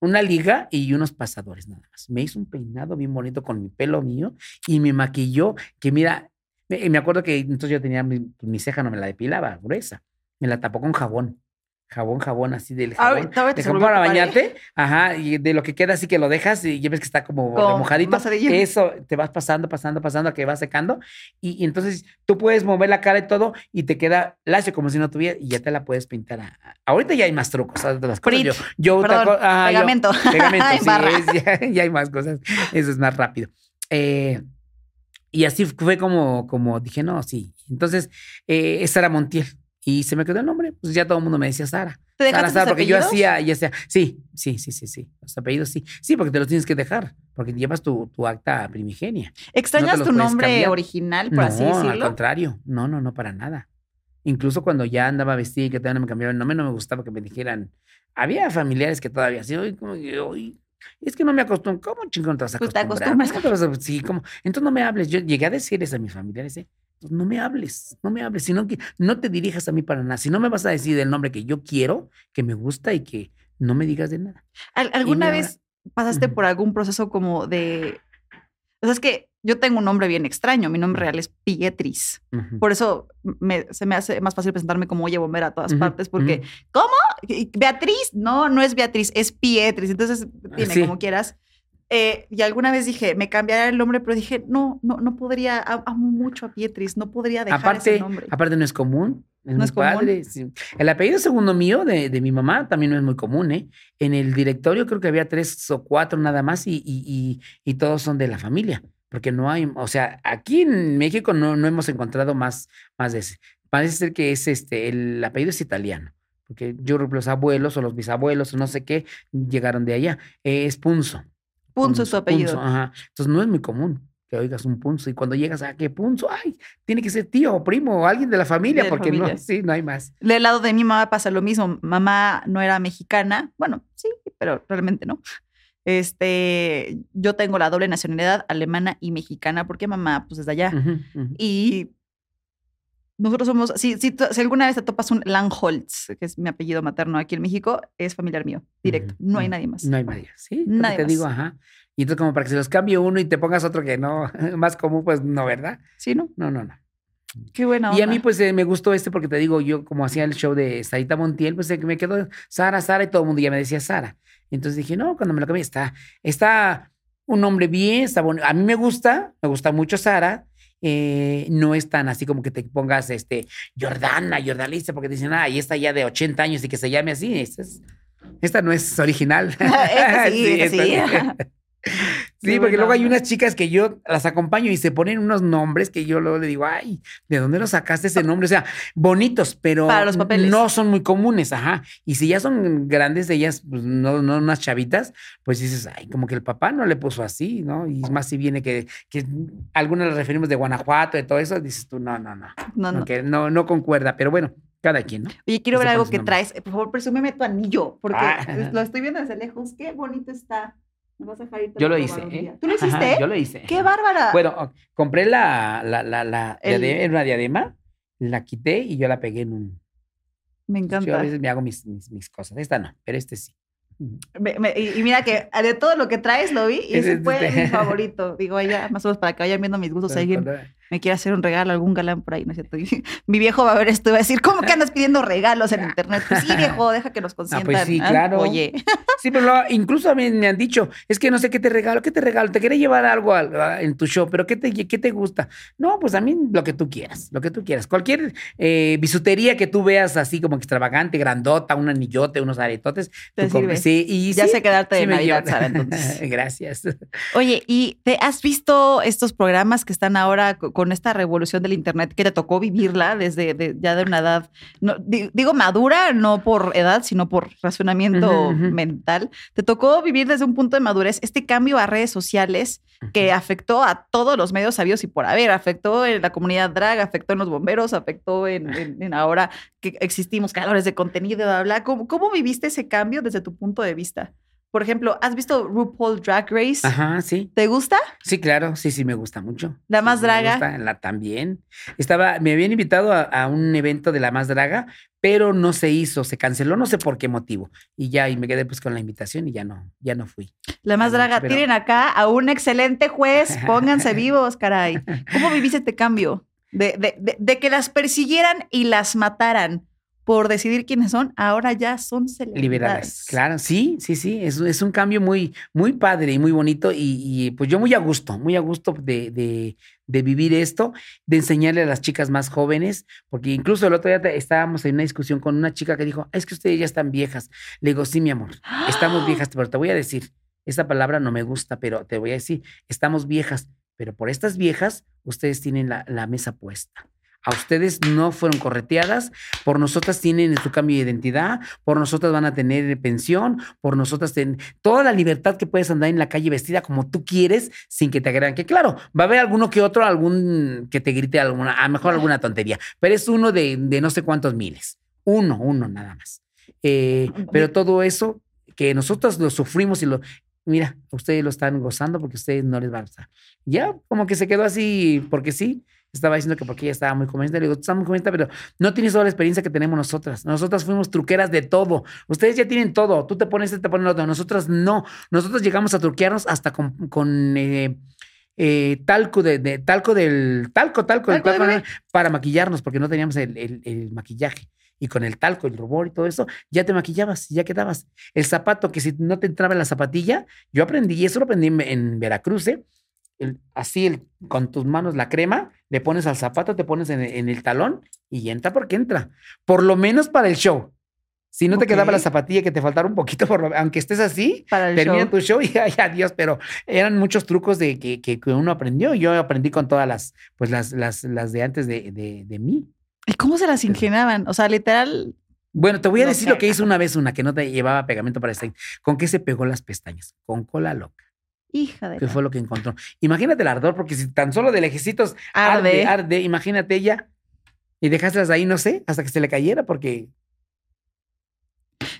S2: una liga y unos pasadores nada más. Me hizo un peinado bien bonito con mi pelo mío y me maquilló, que mira, me, me acuerdo que entonces yo tenía mi, mi ceja, no me la depilaba, gruesa. Me la tapó con jabón jabón, jabón así del jabón. Ah, de jabón para bañarte. Ajá, y de lo que queda así que lo dejas y ya ves que está como, mojadito. Eso te vas pasando, pasando, pasando a que va secando. Y, entonces tú puedes mover la cara y todo y te queda lacio como si no tuviera y ya te la puedes pintar. ahorita ya hay más trucos. las cosas. Yo,
S1: pegamento.
S2: pegamento, sí, ya, hay más cosas. Eso es más rápido. Eh, y así fue como, como dije, no, sí. Entonces, eh, esa era Montiel y se me quedó el nombre, pues ya todo el mundo me decía Sara.
S1: ¿Te
S2: Sara,
S1: Sara,
S2: porque yo hacía, y hacía, sí, sí, sí, sí, sí, los apellidos sí. Sí, porque te los tienes que dejar, porque llevas tu, tu acta primigenia.
S1: ¿Extrañas tu nombre original, por así decirlo?
S2: No, al contrario, no, no, no, para nada. Incluso cuando ya andaba vestida y que todavía no me cambiaba el nombre, no me gustaba que me dijeran, había familiares que todavía así, hoy, como, hoy, es que no me acostumbro, ¿cómo chingón te vas a
S1: pues
S2: acostumbrar? Sí, como, entonces no me hables. Yo llegué a decirles a mis familiares, ¿eh? Pues, no me hables, no me hables, sino que no te dirijas a mí para nada. Si no me vas a decir el nombre que yo quiero, que me gusta y que no me digas de nada.
S1: ¿Alguna vez pasaste por algún proceso como de... O sea, es que yo tengo un nombre bien extraño, mi nombre real es Pietris. Por eso se me hace más fácil presentarme como Oye Bombera a todas partes, porque ¿cómo? ¿Beatriz? No, no es Beatriz, es Pietris. Entonces, tiene como quieras. Eh, y alguna vez dije, me cambiará el nombre, pero dije, no, no, no podría, amo mucho a Pietris, no podría dejar
S2: aparte,
S1: ese nombre.
S2: Aparte no es común, no es padre. El apellido segundo mío, de, de, mi mamá, también no es muy común, ¿eh? En el directorio creo que había tres o cuatro nada más y, y, y, y todos son de la familia. porque no hay, o sea, aquí en México no, no hemos encontrado más, más de ese. Parece ser que es este, el apellido es italiano, porque yo creo que los abuelos o los bisabuelos o no sé qué llegaron de allá. Es Punzo.
S1: Punzo es tu apellido.
S2: Punzo, ajá. Entonces no es muy común que oigas un punzo y cuando llegas a qué punzo, ay, tiene que ser tío o primo o alguien de la familia,
S1: De la
S2: porque
S1: familia.
S2: no, sí, no hay más.
S1: Del lado de mi mamá pasa lo mismo. Mamá no era mexicana. Bueno, sí, pero realmente no. Este, yo tengo la doble nacionalidad alemana y mexicana porque mamá, pues, desde allá.
S2: Ujú, ujú.
S1: Y nosotros somos, si, si, si alguna vez te topas un Langholz, que es mi apellido materno aquí en México, es familiar mío, directo. No hay
S2: ujú.
S1: nadie más.
S2: No hay nadie. Sí,
S1: Nadie
S2: te digo, ajá. Y entonces como para que se los cambie uno y te pongas otro que no, más común, pues no, ¿verdad?
S1: Sí, ¿no?
S2: No, no, no.
S1: Qué buena
S2: Y a mí,
S1: onda.
S2: pues, eh, me gustó este porque te digo, yo como hacía el show de Sarita Montiel, pues eh, me quedó Sara, Sara, y todo el mundo ya me decía Sara. Entonces dije, no, cuando me lo cambié, está, está un hombre bien, está bonito. A mí me gusta, me gusta mucho Sara. Eh, no es tan así como que te pongas este Jordana, Jordalista, porque dicen, ah, y esta ya de 80 años y que se llame así. Esta, es- esta no es original.
S1: Esta sí, sí.
S2: esta
S1: Qué
S2: Sí, porque luego hay unas chicas que yo las acompaño y se ponen unos nombres que yo luego le digo, ay, ¿de dónde lo sacaste ese nombre? O sea, bonitos, pero
S1: Para los papeles.
S2: no son muy comunes, ajá. Y si ya son grandes, ellas, pues no, no unas chavitas, pues dices, ay, como que el papá no le puso así, ¿no? Y más si viene que, que algunas las referimos de Guanajuato y todo eso, dices tú, no, no, no,
S1: No, no.
S2: no, que no, no concuerda, pero bueno, cada quien, ¿no?
S1: Oye, quiero ver algo que
S2: nombre.
S1: traes. Por favor, presúmeme tu anillo, porque
S2: Ah.
S1: lo estoy viendo desde lejos. Qué bonito está. Me vas a dejar irte
S2: Yo lo hice, ¿eh?
S1: ¿Tú lo
S2: Ajá,
S1: hiciste?
S2: yo lo hice.
S1: ¡Qué bárbara!
S2: Bueno, compré la, la, la, la
S1: El-
S2: diadema, una diadema, la quité y yo la pegué en un.
S1: me
S2: Yo a
S1: encanta.
S2: veces me hago mis, mis, mis cosas. Esta no, pero este sí. Ujú.
S1: Me- me- y, mira que de todo lo que traes lo vi y ese fue
S2: este-
S1: mi favorito. Digo, ya más o menos para que vayan viendo mis gustos.
S2: Cuando-
S1: me quiere hacer un regalo, algún galán por ahí, ¿no es cierto? Y mi viejo va a ver esto y va a decir, ¿cómo que andas pidiendo regalos en internet? Pues sí, viejo, deja que nos consientan.
S2: sí,
S1: ¿ah?
S2: claro.
S1: Oye,
S2: Sí, pero incluso a mí me han dicho, es que no sé qué te regalo, qué te regalo, te quería llevar algo a- en tu show, pero ¿qué te, qué te gusta? No, pues a mí lo que tú quieras, lo que tú quieras. Cualquier eh, bisutería que tú veas así como extravagante, grandota, un anillote, unos aretotes,
S1: Te sirve.
S2: Sí, y
S1: Ya
S2: sí,
S1: sé quedarte de Navidad, Sara, entonces.
S2: Gracias.
S1: Oye, ¿y te has visto estos programas que están ahora co- con esta revolución del internet que te tocó vivirla desde de- ya de una edad, no, di- digo madura, no por edad, sino por razonamiento mental? ¿Te tocó vivir desde un punto de madurez este cambio a redes sociales que afectó a todos los medios sabios y por haber? Afectó en la comunidad drag, afectó en los bomberos, afectó en, en- en ahora que existimos creadores de contenido, bla, bla. ¿Cómo, ¿Cómo viviste ese cambio desde tu punto de vista? Por ejemplo, ¿has visto RuPaul Drag Race?
S2: Ajá, sí.
S1: ¿Te gusta?
S2: Sí, claro, sí, sí, me gusta mucho.
S1: La
S2: Sí,
S1: más
S2: me
S1: draga.
S2: gusta, la también. Estaba, me habían invitado a, a un evento de la más draga, pero no se hizo, se canceló, no sé por qué motivo. Y ya, y me quedé pues con la invitación y ya no, ya no fui.
S1: La más draga.
S2: pero-
S1: Tienen acá a un excelente juez. Pónganse vivos, caray. ¿Cómo viviste este cambio? De, de- de- de que las persiguieran y las mataran por decidir quiénes son, ahora ya son celebridades.
S2: Liberadas. Claro, sí, sí, sí. Es, es un cambio muy, muy padre y muy bonito. Y, y, pues yo muy a gusto, muy a gusto de, de, de vivir esto, de enseñarle a las chicas más jóvenes, porque incluso el otro día estábamos en una discusión con una chica que dijo, es que ustedes ya están viejas. Le digo, sí, mi amor, estamos viejas, pero te voy a decir, esa palabra no me gusta, pero te voy a decir, estamos viejas, pero por estas viejas, ustedes tienen la, la mesa puesta. A ustedes no fueron correteadas, por nosotras tienen su cambio de identidad, por nosotras van a tener pensión, por nosotras tienen toda la libertad que puedes andar en la calle vestida como tú quieres sin que te agredan. Que claro, va a haber alguno que otro, algún que te grite alguna, a lo mejor alguna tontería, pero es uno de, de no sé cuántos miles. Uno, uno nada más. Eh, pero todo eso que nosotros lo sufrimos y lo, mira, ustedes lo están gozando porque ustedes no les va a gustar. Ya como que se quedó así porque sí. Estaba diciendo que porque ella estaba muy jovencita. Le digo, tú estás muy jovencita, pero no tienes toda la experiencia que tenemos nosotras. Nosotras fuimos truqueras de todo. Ustedes ya tienen todo. Tú te pones, este, te pones lo otro. Nosotras no. Nosotros llegamos a truquearnos hasta con, con eh, eh, talco de, de- talco del talco, talco, del
S1: Talco
S2: para maquillarnos porque no teníamos el, el- el maquillaje. Y con el talco, el rubor y todo eso, ya te maquillabas, ya quedabas. El zapato, que si no te entraba en la zapatilla, yo aprendí, y eso lo aprendí en, en Veracruz, ¿eh? El- así el- con tus manos la crema, le pones al zapato, te pones en, en el talón y entra porque entra. Por lo menos para el show. Si no te quedaba la zapatilla, que te faltara un poquito, por, aunque estés así,
S1: Para el
S2: termina
S1: show.
S2: tu show y ay, adiós. Pero eran muchos trucos de que, que- que uno aprendió. Yo aprendí con todas las, pues las, las, las de antes de, de, de mí.
S1: ¿Y cómo se las ingeniaban? O sea, literal,
S2: Bueno, te voy a
S1: No
S2: decir
S1: sé.
S2: lo que hizo una vez una que no te llevaba pegamento para este. ¿Con qué se pegó las pestañas? Con cola loca,
S1: hija de la-
S2: fue lo que encontró. Imagínate el ardor, porque si tan solo de lejecitos
S1: Arde.
S2: arde, arde, imagínate ella. Y dejástelas ahí, no sé, hasta que se le cayera, porque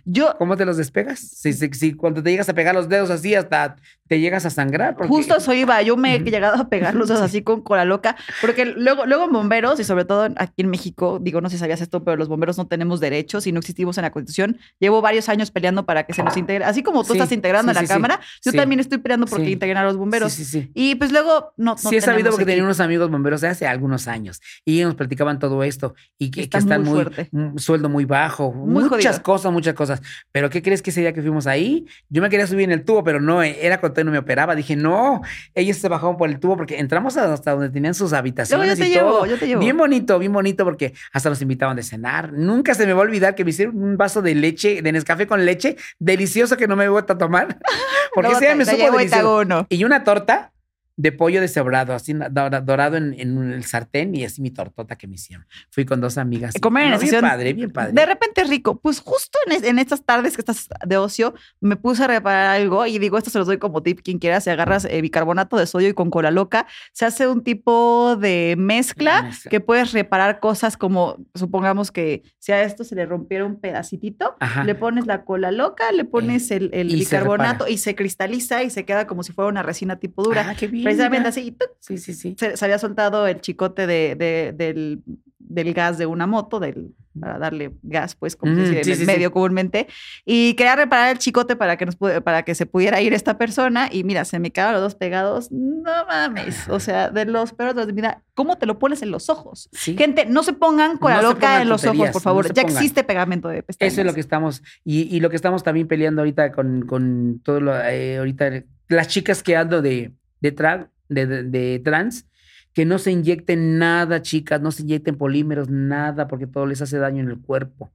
S1: Yo
S2: ¿cómo te los despegas? Si, si, si cuando te llegas a pegar los dedos así, hasta te llegas a sangrar. porque-
S1: justo eso iba, yo me he llegado a pegar los dedos así con cola loca, porque luego, luego en bomberos y sobre todo aquí en México, digo, no sé si sabías esto, pero los bomberos no tenemos derechos y no existimos en la Constitución. Llevo varios años peleando para que se nos integre, así como tú
S2: Sí,
S1: estás integrando
S2: sí,
S1: a la
S2: sí.
S1: Cámara, yo también estoy peleando porque integren a los bomberos.
S2: Sí, sí, sí.
S1: Y pues luego no, no
S2: sí, he sabido porque tenía unos amigos bomberos de hace algunos años y ellos nos platicaban todo esto y que, que
S1: Está
S2: están
S1: muy
S2: muy, un sueldo muy bajo,
S1: Muy
S2: muchas
S1: jodido.
S2: cosas, muchas cosas. Pero ¿qué crees que ese día que fuimos ahí? Yo me quería subir en el tubo, pero no, eh, era cuando todavía no me operaba. Dije, no, ellos se bajaban por el tubo porque entramos hasta donde tenían sus habitaciones
S1: yo te
S2: y
S1: llevo,
S2: todo.
S1: yo te llevo.
S2: Bien bonito, bien bonito porque hasta nos invitaban de cenar. Nunca se me va a olvidar que me hicieron un vaso de leche, de Nescafé con leche, delicioso que no me vuelto a tomar. Porque
S1: Luego
S2: ese día me supo delicioso. Y una torta de pollo deshebrado, así dorado en, en el sartén y así mi tortota que me hicieron. Fui con dos amigas.
S1: Comer
S2: no, bien padre, bien padre.
S1: De repente rico. Pues justo en, es- en estas tardes que estás de ocio, me puse a reparar algo y digo, esto se los doy como tip, quien quiera, si agarras eh, bicarbonato de sodio y con cola loca, se hace un tipo de mezcla
S2: Mezcla.
S1: que puedes reparar cosas como, supongamos que si a esto se le rompiera un pedacitito,
S2: Ajá.
S1: le pones la cola loca, le pones el, el
S2: y se
S1: bicarbonato y se cristaliza y se queda como si fuera una resina tipo dura.
S2: Ah, qué bien.
S1: Precisamente así.
S2: Sí, sí, sí.
S1: se, se había soltado el chicote de, de- del, del gas de una moto, del, para darle gas, pues, como se dice
S2: sí,
S1: el
S2: sí,
S1: medio
S2: sí.
S1: comúnmente. Y quería reparar el chicote para que, nos, para que se pudiera ir esta persona. Y mira, se me quedaron los dos pegados. No mames. O sea, de los peores de vida. ¿Cómo te lo pones en los ojos?
S2: Sí.
S1: Gente, no se pongan con la
S2: se
S1: loca en los ojos, por favor.
S2: no se
S1: ya existe pegamento de pestañas.
S2: Eso es lo que estamos, y, y lo que estamos también peleando ahorita con, con todo lo, eh, ahorita, las chicas que ando de, de, de, trans, que no se inyecten nada, chicas, no se inyecten polímeros, nada, porque todo les hace daño en el cuerpo.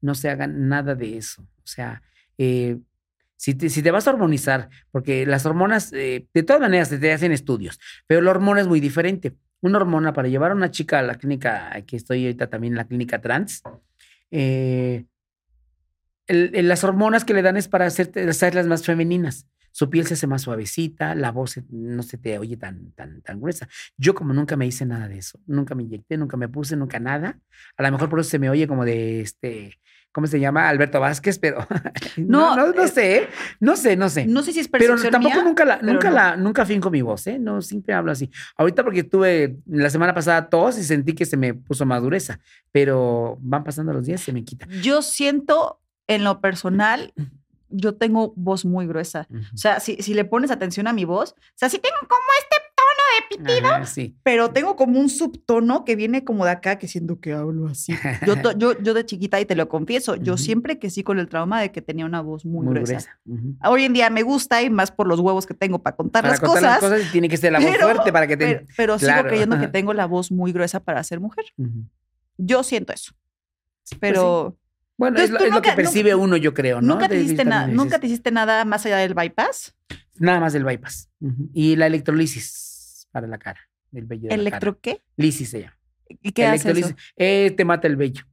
S2: No se hagan nada de eso. O sea, eh, si te, si te vas a hormonizar, porque las hormonas, eh, de todas maneras, te, te hacen estudios, pero la hormona es muy diferente. Una hormona para llevar a una chica a la clínica, que estoy ahorita también en la clínica trans, eh, las hormonas que le dan es para hacerte, hacerlas más femeninas. Su piel se hace más suavecita, la voz no se te oye tan, tan, tan gruesa. Yo como nunca me hice nada de eso, nunca me inyecté, nunca me puse, nunca nada. A lo mejor por eso se me oye como de este, ¿cómo se llama? Alberto Vázquez, pero no,
S1: No,
S2: no, no
S1: eh,
S2: sé, no sé, no sé.
S1: No sé si es
S2: Pero tampoco
S1: mía,
S2: nunca la, nunca
S1: no.
S2: la, nunca finco mi voz, ¿eh? No, siempre hablo así. Ahorita porque tuve la semana pasada tos y sentí que se me puso más dureza, pero van pasando los días se me quita.
S1: Yo siento, en lo personal, yo tengo voz muy gruesa. O sea, si, si le pones atención a mi voz, o sea, sí tengo como este tono de pitido,
S2: Ajá, sí.
S1: pero tengo como un subtono que viene como de acá, que siento que hablo así. Yo, to- yo, yo de chiquita, y te lo confieso, yo siempre que sí con el trauma de que tenía una voz muy,
S2: Muy
S1: gruesa. Hoy en día me gusta y más por los huevos que tengo para contar,
S2: Para
S1: las,
S2: contar
S1: cosas,
S2: las cosas tiene que ser la voz
S1: pero-
S2: fuerte para que te...
S1: pero, pero sigo creyendo que tengo la voz muy gruesa para ser mujer. Yo siento eso.
S2: Pues
S1: Pero
S2: Bueno,
S1: Entonces,
S2: es, lo, que percibe
S1: nunca-
S2: uno, yo creo, ¿no?
S1: nunca, te hiciste nada, nunca te hiciste nada más allá del bypass.
S2: Nada más del bypass. Y la electrolisis para la cara, el vello de la cara.
S1: ¿Electro qué?
S2: Lisis se llama.
S1: ¿Y qué hace eso?
S2: Eh, te mata el vello,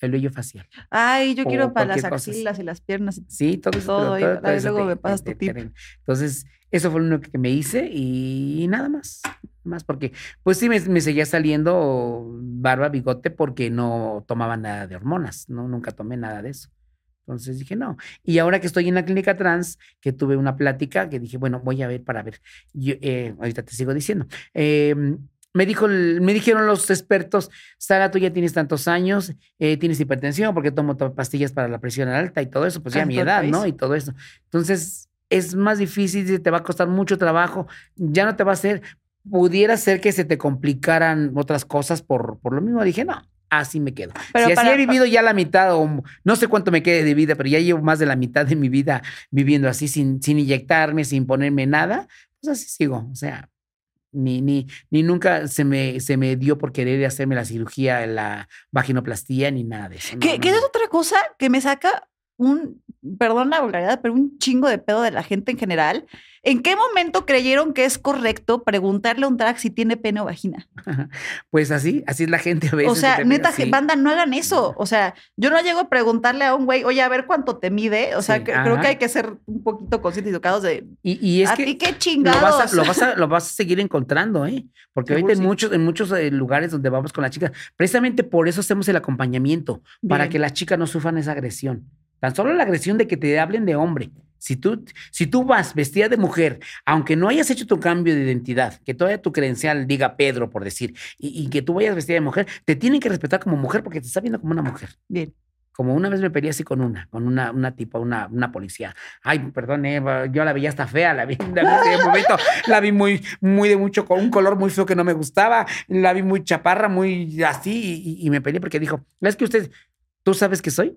S2: el vello facial.
S1: Ay, yo
S2: o
S1: quiero para las axilas y las piernas.
S2: Sí, todo eso.
S1: Todo
S2: todo- todo eso
S1: luego me pasas tu tip.
S2: Entonces, eso fue lo único que me hice y nada más. Más porque, pues sí, me, me seguía saliendo barba, bigote, porque no tomaba nada de hormonas, ¿no? Nunca tomé nada de eso. Entonces dije, no. Y ahora que estoy en la clínica trans, que tuve una plática, que dije, bueno, voy a ver para ver. Yo, eh, ahorita te sigo diciendo. Eh, me, dijo, me dijeron los expertos, Sara, tú ya tienes tantos años, eh, tienes hipertensión porque tomo to- pastillas para la presión alta y todo eso, pues ya mi edad, ¿no? Y todo eso. Entonces, es más difícil, te va a costar mucho trabajo, ya no te va a hacer, pudiera ser que se te complicaran otras cosas por, por lo mismo. Dije, no, así me quedo.
S1: Pero
S2: si así
S1: para-
S2: he vivido ya la mitad o no sé cuánto me quede de vida, pero ya llevo más de la mitad de mi vida viviendo así sin, sin inyectarme, sin ponerme nada, pues así sigo. O sea, Ni, ni, ni nunca se me, se me dio por querer hacerme la cirugía, la vaginoplastía, ni nada de eso. No,
S1: ¿Qué,
S2: no,
S1: qué es otra cosa que me saca un, perdón la vulgaridad, pero un chingo de pedo de la gente en general? ¿En qué momento creyeron que es correcto preguntarle a un drag si tiene pene o vagina?
S2: Pues así, así es la gente a veces.
S1: O sea, neta, banda, no hagan eso. O sea, yo no llego a preguntarle a un güey, oye, a ver cuánto te mide. O sea,
S2: Sí,
S1: que- creo que hay que ser un poquito conscientes y educados de.
S2: Y, y es
S1: ¿A
S2: que
S1: ti qué
S2: lo
S1: chingados?
S2: vas, a, lo, vas a, lo vas a seguir encontrando, ¿eh? Porque
S1: Seguro
S2: ahorita en muchos, en muchos eh, lugares donde vamos con las chicas, precisamente por eso hacemos el acompañamiento, para que las chicas no sufran esa agresión. Tan solo la agresión de que te hablen de hombre. Si tú, si tú vas vestida de mujer, aunque no hayas hecho tu cambio de identidad, que todavía tu credencial diga Pedro, por decir, y, y que tú vayas vestida de mujer, te tienen que respetar como mujer porque te está viendo como una mujer.
S1: Bien.
S2: Como una vez me peleé así con una, con una, una tipa, una, una policía. Ay, perdón, Eva, yo la veía hasta fea, la vi, la vi de momento, la vi muy, muy de mucho, con un color muy feo que no me gustaba, la vi muy chaparra, muy así, y, y me peleé porque dijo, es que usted, ¿tú sabes qué soy?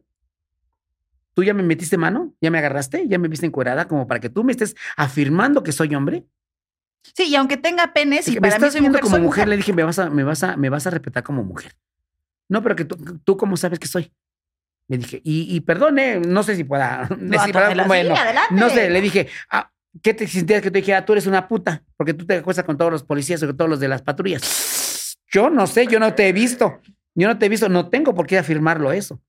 S2: ¿Tú ya me metiste mano? ¿Ya me agarraste? ¿Ya me viste encuerada? Como para que tú me estés afirmando que soy hombre.
S1: Sí, y aunque tenga pene, si
S2: Dije, me
S1: para mí
S2: estás
S1: soy
S2: viendo
S1: mujer,
S2: como
S1: soy
S2: mujer, le dije, me vas a, me vas a, me vas a respetar como mujer. No, pero que tú, tú cómo sabes que soy. Le dije, y, y perdone, no sé si pueda
S1: No,
S2: decir, bueno, no sé, le dije, ah, ¿qué te sentías que te dije, ah, tú eres una puta? Porque tú te acuestas con todos los policías o con todos los de las patrullas. Yo no sé, yo no te he visto. Yo no te he visto, no tengo por qué afirmarlo eso.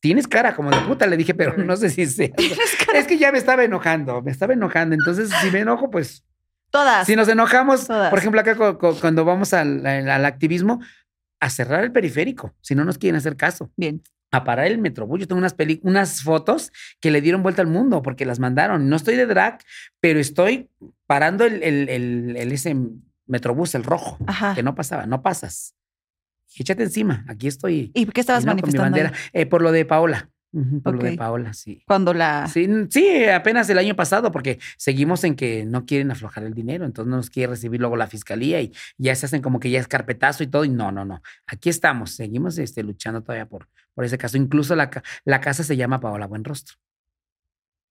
S2: Tienes cara como de puta, le dije, pero no sé si sea. Es que ya me estaba enojando, me estaba enojando. Entonces, si me enojo, pues
S1: Todas.
S2: si nos enojamos,
S1: Todas.
S2: por ejemplo, acá cu- cu- cuando vamos al, al- al activismo, a cerrar el periférico, si no nos quieren hacer caso,
S1: Bien.
S2: a parar el metrobús. Yo tengo unas, peli- unas fotos que le dieron vuelta al mundo porque las mandaron. No estoy de drag, pero estoy parando el, el- el- el ese metrobús, el rojo,
S1: Ajá.
S2: que no pasaba, no pasas. Échate encima, aquí estoy.
S1: ¿Y qué estabas
S2: no, con mi
S1: manifestando?
S2: bandera. Eh, por lo de Paola. Por lo de. Paola, sí.
S1: Cuando la.
S2: Sí, apenas el año pasado, porque seguimos en que no quieren aflojar el dinero, entonces no nos quiere recibir luego la fiscalía y ya se hacen como que ya es carpetazo y todo, y no, no, no. Aquí estamos, seguimos este, luchando todavía por, por ese caso. Incluso la, ca- la casa se llama Paola Buenrostro.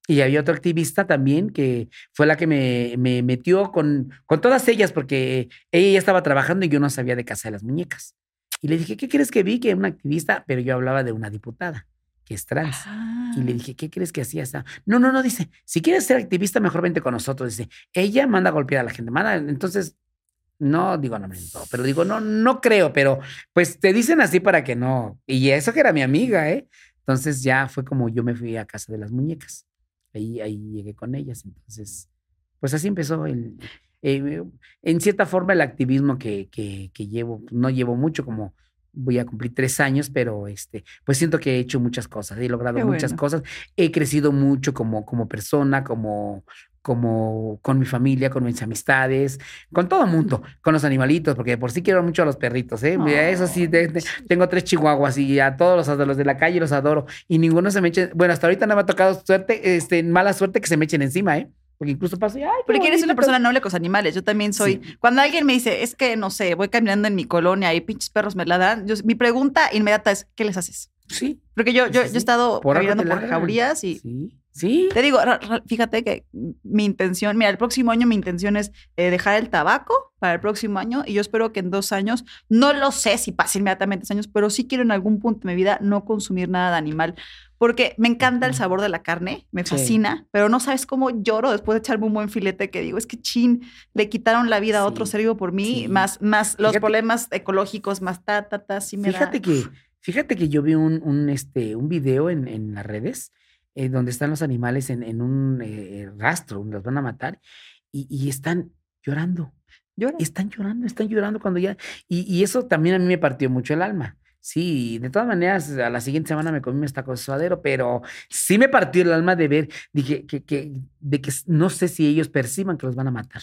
S2: Y había otra activista también que fue la que me, me metió con, con todas ellas, porque ella ya estaba trabajando y yo no sabía de Casa de las Muñecas. Y le dije, ¿qué crees que vi? Que una activista, pero yo hablaba de una diputada, que es trans.
S1: Ah.
S2: Y le dije, ¿qué crees que hacía esa? No, no, no, dice, si quieres ser activista, mejor vente con nosotros. Dice, ella manda a golpear a la gente. Manda, entonces, no digo todo, pero digo, no, no creo, pero pues te dicen así para que no. Y eso que era mi amiga, ¿eh? Entonces ya fue como yo me fui a casa de las muñecas. Ahí, ahí llegué con ellas. Entonces, pues así empezó el, eh, en cierta forma el activismo que, que, que llevo. No llevo mucho, como voy a cumplir tres años, pero este, pues siento que he hecho muchas cosas, he logrado
S1: Qué
S2: muchas
S1: bueno.
S2: cosas, he crecido mucho como, como persona, como, como con mi familia, con mis amistades, con todo el mundo, con los animalitos, porque de por sí quiero mucho a los perritos, ¿eh? Eso sí, de- de- tengo tres chihuahuas y a todos los, a los de la calle los adoro y ninguno se me eche, bueno, hasta ahorita no me ha tocado suerte, este, mala suerte que se me echen encima, ¿eh? Porque incluso paso y, ay,
S1: Porque eres una persona noble con los animales. Yo también soy.
S2: Sí.
S1: Cuando alguien me dice, es que no sé, voy caminando en mi colonia y pinches perros me ladran, yo, mi pregunta inmediata es, ¿qué les haces?
S2: Sí,
S1: Porque yo, yo,
S2: Sí,
S1: yo he estado
S2: Por
S1: caminando por jaurías y
S2: sí, sí.
S1: te digo, fíjate que mi intención, mira, el próximo año mi intención es eh, dejar el tabaco para el próximo año y yo espero que en dos años, no lo sé si pase inmediatamente dos años, pero sí quiero en algún punto de mi vida no consumir nada de animal. Porque me encanta el sabor de la carne, me
S2: Sí.
S1: fascina, pero no sabes cómo lloro después de echarme un buen filete que digo, es que chin, le quitaron la vida a otro
S2: Sí,
S1: ser vivo por mí,
S2: sí.
S1: más, más los
S2: Fíjate-
S1: problemas ecológicos, más ta, ta, ta, sí me
S2: Fíjate
S1: da.
S2: que, fíjate que yo vi un, un, este, un video en, en las redes eh, donde están los animales en, en un eh, rastro, los van a matar y, y están llorando,
S1: Llora.
S2: están llorando, están llorando cuando ya... Y, y eso también a mí me partió mucho el alma. Sí, de todas maneras, a la siguiente semana me comí esta cosa suadero, pero sí me partió el alma de ver, dije, que, que, de que no sé si ellos perciban que los van a matar.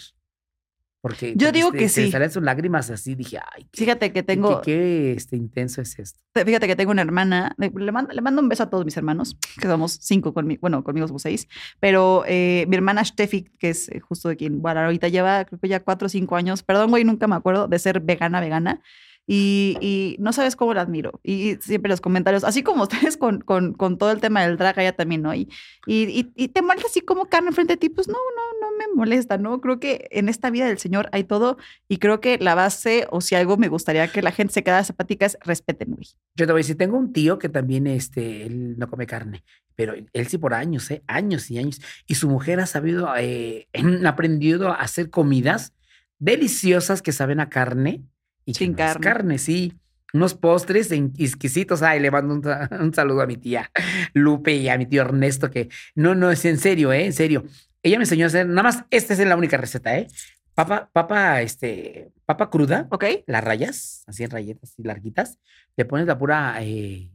S2: Porque
S1: Yo digo
S2: se-
S1: que sí.
S2: salen sus lágrimas así, dije, ay, qué,
S1: Fíjate que tengo,
S2: qué, este, intenso es esto.
S1: Te- Fíjate que tengo una hermana, le le mando, le mando un beso a todos mis hermanos, que somos cinco, conmigo, bueno, conmigo somos seis, pero eh, mi hermana Steffi, que es eh, justo de quien, bueno, ahorita lleva, creo que ya cuatro o cinco años, perdón, güey, nunca me acuerdo, de ser vegana, vegana, y, y no sabes cómo la admiro. Y siempre los comentarios, así como ustedes con, con, con todo el tema del drag, ella también, ¿no? Y, y, y, y te molesta así como carne frente a ti, pues no, no, no me molesta, ¿no? Creo que en esta vida del Señor hay todo y creo que la base, o si algo me gustaría que la gente se quedara zapática es respeten, güey.
S2: Yo te voy a decir, tengo un tío que también, este, él no come carne, pero él sí por años, ¿eh? Años y años. Y su mujer ha sabido, eh, aprendido a hacer comidas deliciosas que saben a carne. Y
S1: Sin carne.
S2: carne, sí. Unos postres exquisitos. Ay, le mando un, sa- un saludo a mi tía Lupe y a mi tío Ernesto, que no, no, es en serio, ¿eh? En serio. Ella me enseñó a hacer, nada más, esta es la única receta, ¿eh? Papa, papa, este, papa cruda,
S1: ¿Ok?
S2: las rayas, así en rayetas y larguitas, le pones la pura eh,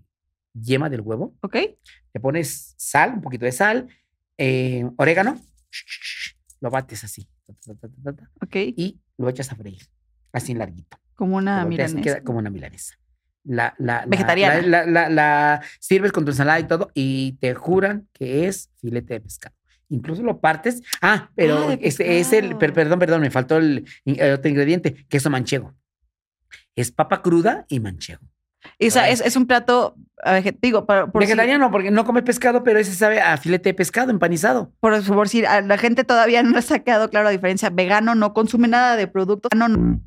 S2: yema del huevo,
S1: ¿Ok?
S2: le pones sal, un poquito de sal, eh, orégano, lo bates así,
S1: ¿Ok?
S2: y lo echas a freír, así en larguito.
S1: Como una milanesa.
S2: queda como una milanesa. La, la, la-
S1: Vegetariana.
S2: La, la- la- la sirves con tu ensalada y todo, y te juran que es filete de pescado. Incluso lo partes. Ah, pero
S1: Ah, de
S2: este es el. perdón, perdón, me faltó el, el otro ingrediente, queso manchego. Es papa cruda y manchego.
S1: O sea, es, es un plato, vege- digo, por, por si-
S2: Vegetariano, porque no come pescado, pero ese sabe a filete de pescado empanizado.
S1: por, por si a la gente todavía no ha quedado claro la diferencia, vegano no consume nada de productos. vegano no-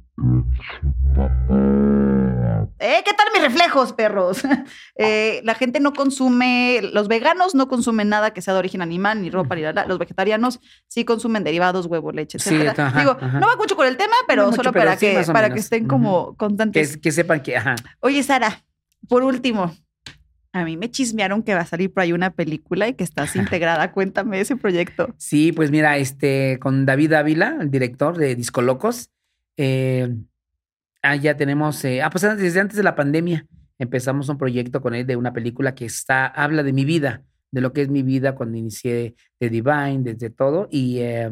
S1: ¿Eh? ¿Qué tal mis reflejos, perros? Eh, la gente no consume, los veganos no consumen nada que sea de origen animal, ni ropa, ni nada. Los vegetarianos sí consumen derivados, huevo, leche,
S2: Sí, ajá,
S1: Digo,
S2: ajá.
S1: no va mucho con el tema, pero
S2: No mucho,
S1: solo
S2: pero
S1: para,
S2: sí,
S1: que, para que estén como
S2: Que,
S1: constantes.
S2: que sepan que, ajá.
S1: Oye, Sara, por último, a mí me chismearon que va a salir por ahí una película y que estás integrada. Cuéntame ese proyecto.
S2: Sí, pues mira, este, con David Ávila, el director de Disco Locos, eh, ah, ya tenemos, eh, ah, pues desde antes de la pandemia empezamos un proyecto con él de una película que está, habla de mi vida, de lo que es mi vida cuando inicié de Divine, desde todo, y eh,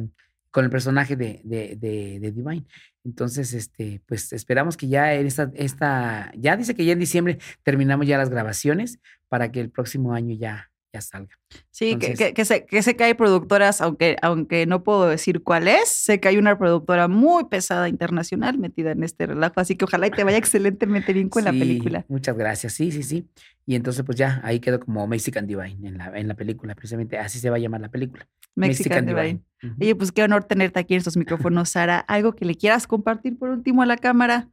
S2: con el personaje de, de, de- de Divine. Entonces, este, pues esperamos que ya en esta, esta, ya dice que ya en diciembre terminamos ya las grabaciones para que el próximo año ya, ya salga.
S1: Sí, que,
S2: Entonces-
S1: que, que sé, que sé que hay productoras, aunque, aunque no puedo decir cuál es, sé que hay una productora muy pesada internacional metida en este relajo, así que ojalá y te vaya excelentemente bien con la
S2: Sí,
S1: película.
S2: Muchas gracias. Sí, sí, sí. Y entonces, pues ya ahí quedó como Mexican Divine en la, en la película, precisamente así se va a llamar la película.
S1: Mexican Divine.
S2: Ujú.
S1: Oye, pues qué honor tenerte aquí en estos micrófonos, Sara. ¿Algo que le quieras compartir por último a la cámara?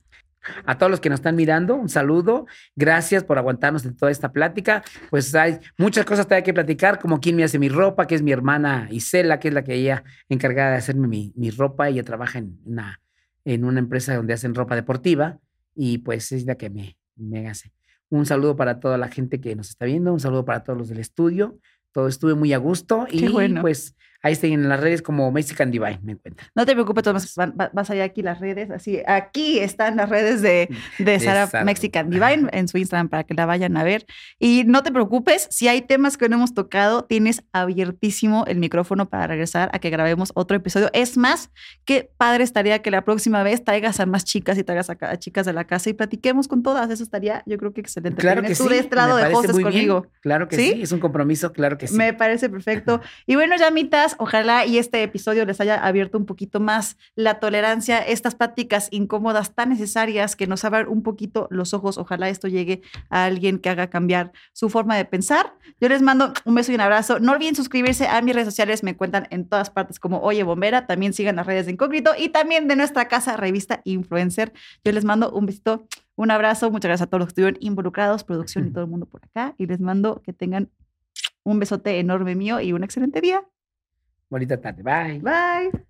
S2: A todos los que nos están mirando, un saludo. Gracias por aguantarnos en toda esta plática. Pues hay muchas cosas todavía que platicar, como quién me hace mi ropa, que es mi hermana Isela, que es la que ella encargada de hacerme mi, mi ropa. Ella trabaja en una, en una empresa donde hacen ropa deportiva y pues es la que me, me hace. Un saludo para toda la gente que nos está viendo, un saludo para todos los del estudio. Todo estuve muy a gusto y
S1: bueno.
S2: pues ahí estoy en las redes como Mexican Divine, me encuentran.
S1: No te preocupes, Tomás, vas allá aquí las redes, así, aquí están las redes de, de Sara. Mexican Divine en su Instagram para que la vayan a ver. Y no te preocupes, si hay temas que no hemos tocado, tienes abiertísimo el micrófono para regresar a que grabemos otro episodio. Es más, qué padre estaría que la próxima vez traigas a más chicas y traigas a, a chicas de la casa y platiquemos con todas. Eso estaría, yo creo que excelente.
S2: Claro que
S1: tú
S2: sí. me
S1: de hostes
S2: muy bien.
S1: conmigo.
S2: Claro que
S1: ¿Sí?
S2: ¿Sí? es un compromiso, claro que sí.
S1: Me parece perfecto. Y bueno, llamitas, ojalá y este episodio les haya abierto un poquito más la tolerancia, estas prácticas incómodas tan necesarias que nos abran un poquito los ojos. Ojalá esto llegue a alguien que haga cambiar su forma de pensar. Yo les mando un beso y un abrazo. No olviden suscribirse a mis redes sociales, me encuentran en todas partes como Oye Bombera. También sigan las redes de Incógnito y también de nuestra casa, revista Influencer. Yo les mando un besito, un abrazo. Muchas gracias a todos los que estuvieron involucrados, producción y todo el mundo por acá. Y les mando que tengan un besote enorme mío y un excelente día.
S2: Bonita tarde. Bye.
S1: Bye.